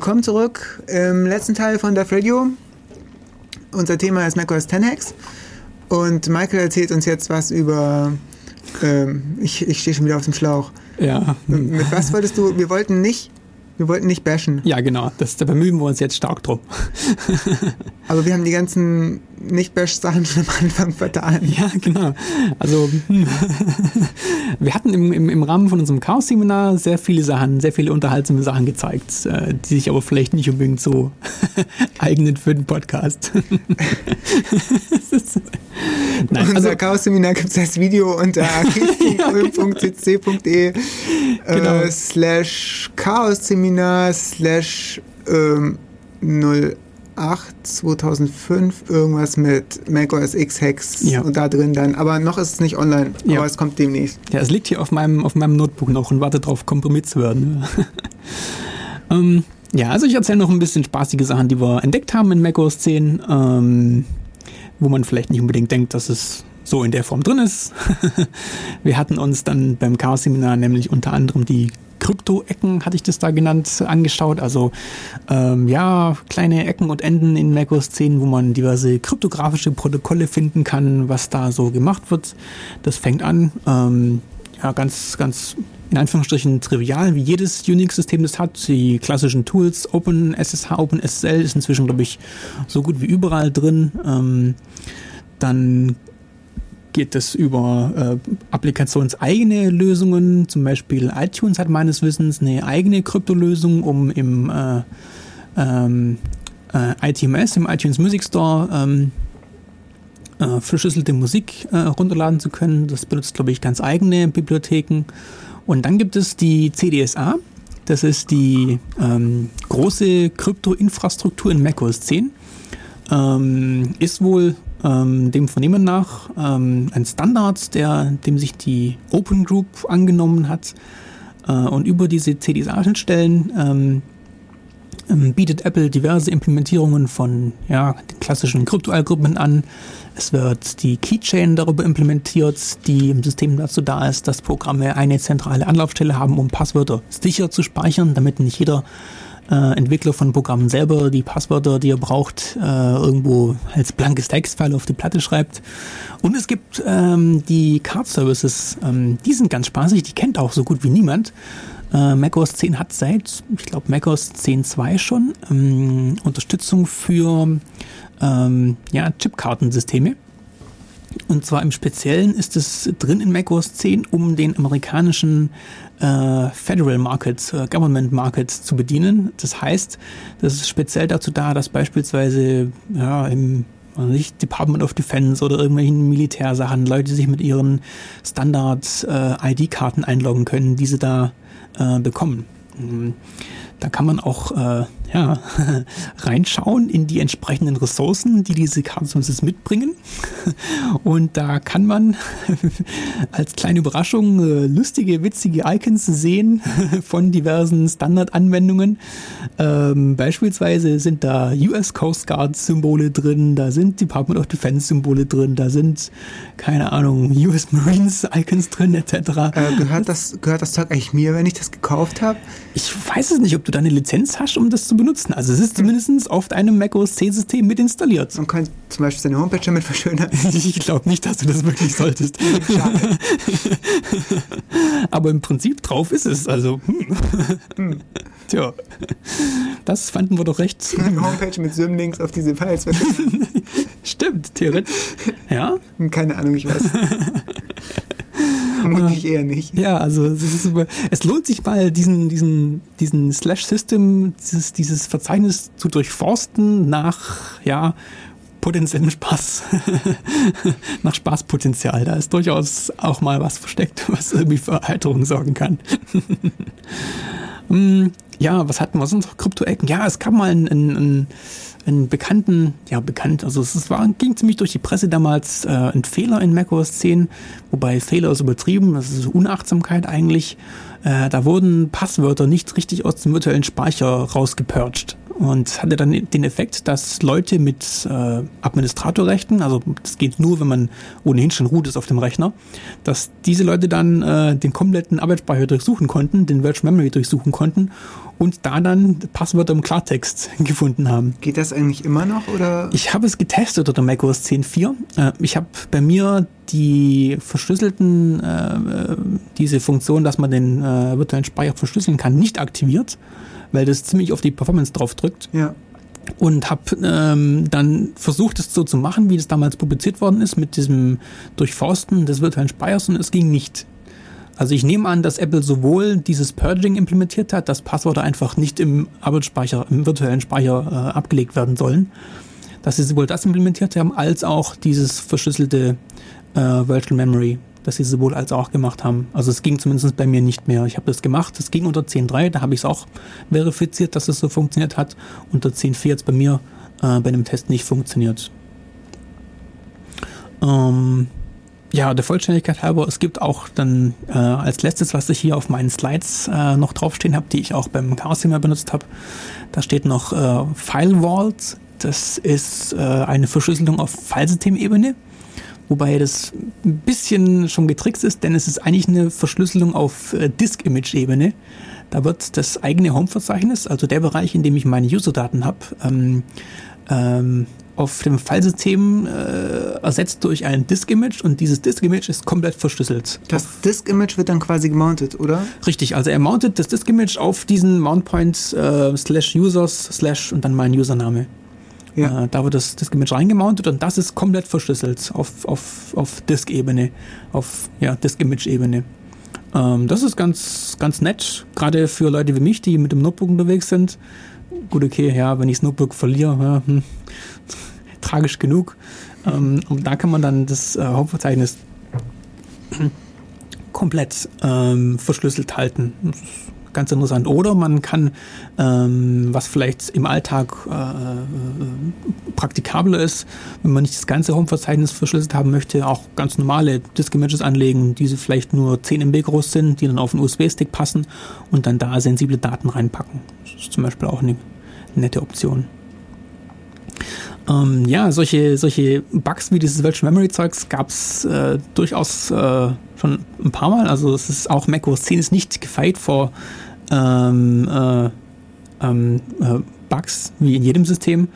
Willkommen zurück im letzten Teil von Def Radio. Unser Thema ist macOS 10 Hacks. Und Michael erzählt uns jetzt was über. Ähm, ich ich stehe schon wieder auf dem Schlauch. Ja, Mit was wolltest du? Wir wollten nicht. Wir wollten nicht bashen. ja genau, das, da bemühen wir uns jetzt stark drum. Aber wir haben die ganzen Nicht-Bash-Sachen schon am Anfang vertan. Ja, genau. Also hm. wir hatten im, im, im Rahmen von unserem Chaos-Seminar sehr viele Sachen, sehr viele unterhaltsame Sachen gezeigt, äh, die sich aber vielleicht nicht unbedingt so eignen für den Podcast. Nein, Unser also Chaos-Seminar gibt es als Video unter archiv.ulm.cc.de Genau. äh, slash Chaos-Seminar slash ähm, 08 2005 irgendwas mit macOS X Hacks Ja. und da drin dann. Aber noch ist es nicht online, Ja. aber es kommt demnächst. Ja, es liegt hier auf meinem, auf meinem Notebook noch und wartet darauf, komprimiert zu werden. ähm, ja, also ich erzähle noch ein bisschen spaßige Sachen, die wir entdeckt haben in macOS 10, ähm, wo man vielleicht nicht unbedingt denkt, dass es so in der Form drin ist. wir hatten uns dann beim Chaos-Seminar nämlich unter anderem die Krypto-Ecken, hatte ich das da genannt, angeschaut. Also ähm, ja, kleine Ecken und Enden in macOS 10, wo man diverse kryptografische Protokolle finden kann, was da so gemacht wird. Das fängt an, ähm, ja, ganz, ganz in Anführungsstrichen trivial, wie jedes Unix-System das hat. Die klassischen Tools, OpenSSH, OpenSSL ist inzwischen, glaube ich, so gut wie überall drin. Ähm, dann geht es über äh, applikationseigene Lösungen. Zum Beispiel iTunes hat meines Wissens eine eigene Kryptolösung, um im äh, ähm, äh, ITMS, im iTunes Music Store, ähm, äh, verschlüsselte Musik äh, runterladen zu können. Das benutzt, glaube ich, ganz eigene Bibliotheken. Und dann gibt es die CDSA. Das ist die ähm, große Krypto-Infrastruktur in macOS 10. Ähm, ist wohl ähm, dem Vernehmen nach ähm, ein Standard, der, dem sich die Open Group angenommen hat. Äh, und über diese CDSA-Schnittstellen ähm, ähm, bietet Apple diverse Implementierungen von ja, den klassischen Kryptoalgorithmen an. Es wird die Keychain darüber implementiert, die im System dazu da ist, dass Programme eine zentrale Anlaufstelle haben, um Passwörter sicher zu speichern, damit nicht jeder äh, Entwickler von Programmen selber die Passwörter, die er braucht, äh, irgendwo als blankes Textfile auf die Platte schreibt. Und es gibt ähm, die Card Services, ähm, die sind ganz spaßig, die kennt auch so gut wie niemand. Äh, macOS 10 hat seit, ich glaube, macOS 10.2 schon ähm, Unterstützung für ähm, ja, Chipkartensysteme. Und zwar im Speziellen ist es drin in macOS 10, um den amerikanischen äh, Federal Market, äh, Government Market zu bedienen. Das heißt, das ist speziell dazu da, dass beispielsweise ja, im also nicht Department of Defense oder irgendwelchen Militärsachen Leute sich mit ihren Standard-ID-Karten einloggen können, die sie da äh, bekommen. Mhm. Da kann man auch äh, ja, reinschauen in die entsprechenden Ressourcen, die diese Kartenservices mitbringen. Und da kann man als kleine Überraschung äh, lustige, witzige Icons sehen von diversen Standardanwendungen. Ähm, beispielsweise sind da US Coast Guard Symbole drin, da sind Department of Defense Symbole drin, da sind, keine Ahnung, US Marines Icons drin, etc. Äh, gehört, das, gehört das Zeug eigentlich mir, wenn ich das gekauft habe? Ich weiß es nicht, ob du da eine Lizenz hast, um das zu benutzen. Also es ist zumindest auf deinem macOS 10 System mit installiert. Man kann zum Beispiel seine Homepage damit verschönern. Ich glaube nicht, dass du das wirklich solltest. Schade. Aber im Prinzip drauf ist es. Also, hm. Tja, das fanden wir doch recht. Eine Homepage mit Symlinks auf diese Files. Stimmt, theoretisch. Ja, Keine Ahnung, ich weiß. Vermutlich eher nicht. ja, also es, über- es lohnt sich mal, diesen, diesen, diesen Slash-System, dieses, dieses Verzeichnis zu durchforsten nach, ja, potenziellem Spaß. nach Spaßpotenzial. Da ist durchaus auch mal was versteckt, was irgendwie für Erheiterung sorgen kann. Hm, ja, was hatten wir sonst noch? Krypto-Ecken. Ja, es gab mal einen, einen, einen, einen bekannten, ja, bekannt, also es war, ging ziemlich durch die Presse damals, äh, ein Fehler in macOS 10, wobei Fehler ist übertrieben, das ist Unachtsamkeit eigentlich. Äh, da wurden Passwörter nicht richtig aus dem virtuellen Speicher rausgepurcht. Und hatte dann den Effekt, dass Leute mit äh, Administratorrechten, also das geht nur, wenn man ohnehin schon root ist auf dem Rechner, dass diese Leute dann äh, den kompletten Arbeitsspeicher durchsuchen konnten, den Virtual Memory durchsuchen konnten und da dann Passwörter im Klartext gefunden haben. Geht das eigentlich immer noch oder? Ich habe es getestet unter macOS 10.4. Äh, ich habe bei mir die verschlüsselten, äh, diese Funktion, dass man den äh, virtuellen Speicher verschlüsseln kann, nicht aktiviert, weil das ziemlich auf die Performance drauf drückt Ja. und habe ähm, dann versucht, es so zu machen, wie das damals publiziert worden ist, mit diesem Durchforsten des virtuellen Speichers und es ging nicht. Also ich nehme an, dass Apple sowohl dieses Purging implementiert hat, dass Passwörter einfach nicht im Arbeitsspeicher, im virtuellen Speicher äh, abgelegt werden sollen, dass sie sowohl das implementiert haben, als auch dieses verschlüsselte äh, Virtual Memory, dass sie sowohl als auch gemacht haben. Also es ging zumindest bei mir nicht mehr. Ich habe das gemacht, es ging unter 10.3, da habe ich es auch verifiziert, dass es so funktioniert hat. Unter 10.4 jetzt bei mir äh, bei dem Test nicht funktioniert. Ähm, ja, der Vollständigkeit halber, es gibt auch dann äh, als letztes, was ich hier auf meinen Slides äh, noch draufstehen habe, die ich auch beim Chaos immer benutzt habe, da steht noch äh, File Vault. Das ist äh, eine Verschlüsselung auf Filesystemebene, wobei das ein bisschen schon getrickst ist, denn es ist eigentlich eine Verschlüsselung auf äh, Disk-Image-Ebene. Da wird das eigene Home-Verzeichnis, also der Bereich, in dem ich meine User-Daten habe, ähm, ähm, auf dem Filesystem äh, ersetzt durch ein Disk-Image und dieses Disk-Image ist komplett verschlüsselt. Das Disk-Image wird dann quasi gemountet, oder? Richtig, also er mountet das Disk-Image auf diesen Mountpoint äh, slash users slash und dann mein Username. Ja. Äh, da wird das Disk-Image reingemountet und das ist komplett verschlüsselt auf, auf, auf Disk-Ebene, auf ja, Disk-Image-Ebene. Ähm, das ist ganz, ganz nett, gerade für Leute wie mich, die mit dem Notebook unterwegs sind. Gut, okay, ja, wenn ich das Notebook verliere, ja, hm, tragisch genug. Ähm, und da kann man dann das äh, Hauptverzeichnis komplett ähm, verschlüsselt halten. Ganz interessant. Oder man kann, ähm, was vielleicht im Alltag äh, äh, praktikabler ist, wenn man nicht das ganze Home-Verzeichnis verschlüsselt haben möchte, auch ganz normale Disk-Images anlegen, die vielleicht nur 10 MB groß sind, die dann auf einen USB-Stick passen und dann da sensible Daten reinpacken. Das ist zum Beispiel auch eine nette Option. Ähm, ja, solche, solche Bugs wie dieses Virtual Memory Zeugs gab es äh, durchaus äh, schon ein paar Mal. Also es ist auch Mac OS 10 ist nicht gefeit vor ähm, äh, ähm, äh, Bugs wie in jedem System.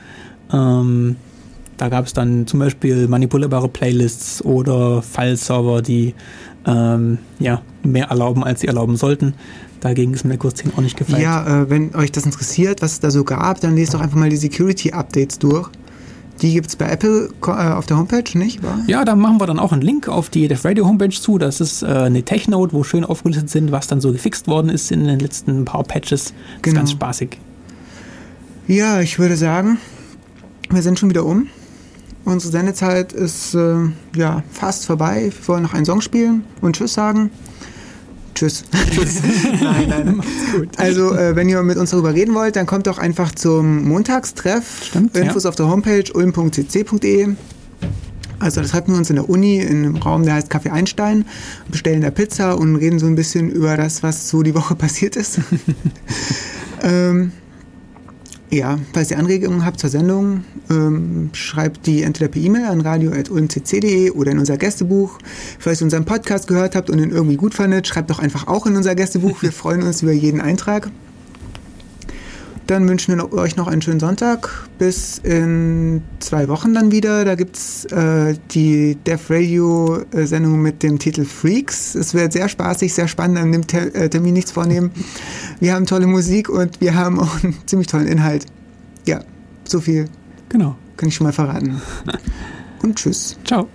Ähm, da gab es dann zum Beispiel manipulierbare Playlists oder File-Server, die ähm, ja, mehr erlauben, als sie erlauben sollten. Dagegen ist Mac OS 10 auch nicht gefeit. Ja, äh, wenn euch das interessiert, was es da so gab, dann lest doch einfach mal die Security-Updates durch. Die gibt es bei Apple äh, auf der Homepage, nicht wahr? Ja, da machen wir dann auch einen Link auf die Def Radio Homepage zu. Das ist äh, eine Tech-Note, wo schön aufgelistet sind, was dann so gefixt worden ist in den letzten paar Patches. Das Genau. ist ganz spaßig. Ja, ich würde sagen, wir sind schon wieder um. Unsere Sendezeit ist äh, ja fast vorbei. Wir wollen noch einen Song spielen und Tschüss sagen. Tschüss. Tschüss. nein, nein. Also, äh, wenn ihr mit uns darüber reden wollt, dann kommt doch einfach zum Montagstreff. Stimmt, Infos ja. auf der Homepage ulm.cc.de. Also, das treffen wir uns in der Uni in einem Raum, der heißt Café Einstein, bestellen da Pizza und reden so ein bisschen über das, was so die Woche passiert ist. ähm, ja, falls ihr Anregungen habt zur Sendung, ähm, schreibt die entweder per E-Mail an radio.ulmcc.de oder in unser Gästebuch. Falls ihr unseren Podcast gehört habt und ihn irgendwie gut fandet, schreibt doch einfach auch in unser Gästebuch. Wir freuen uns über jeden Eintrag. Dann wünschen wir euch noch einen schönen Sonntag. Bis in zwei Wochen dann wieder. Da gibt es äh, die Def Radio äh, Sendung mit dem Titel Freaks. Es wird sehr spaßig, sehr spannend, an dem äh, Termin nichts vornehmen. Wir haben tolle Musik und wir haben auch einen ziemlich tollen Inhalt. Ja, so viel Genau. kann ich schon mal verraten. Und tschüss. Ciao.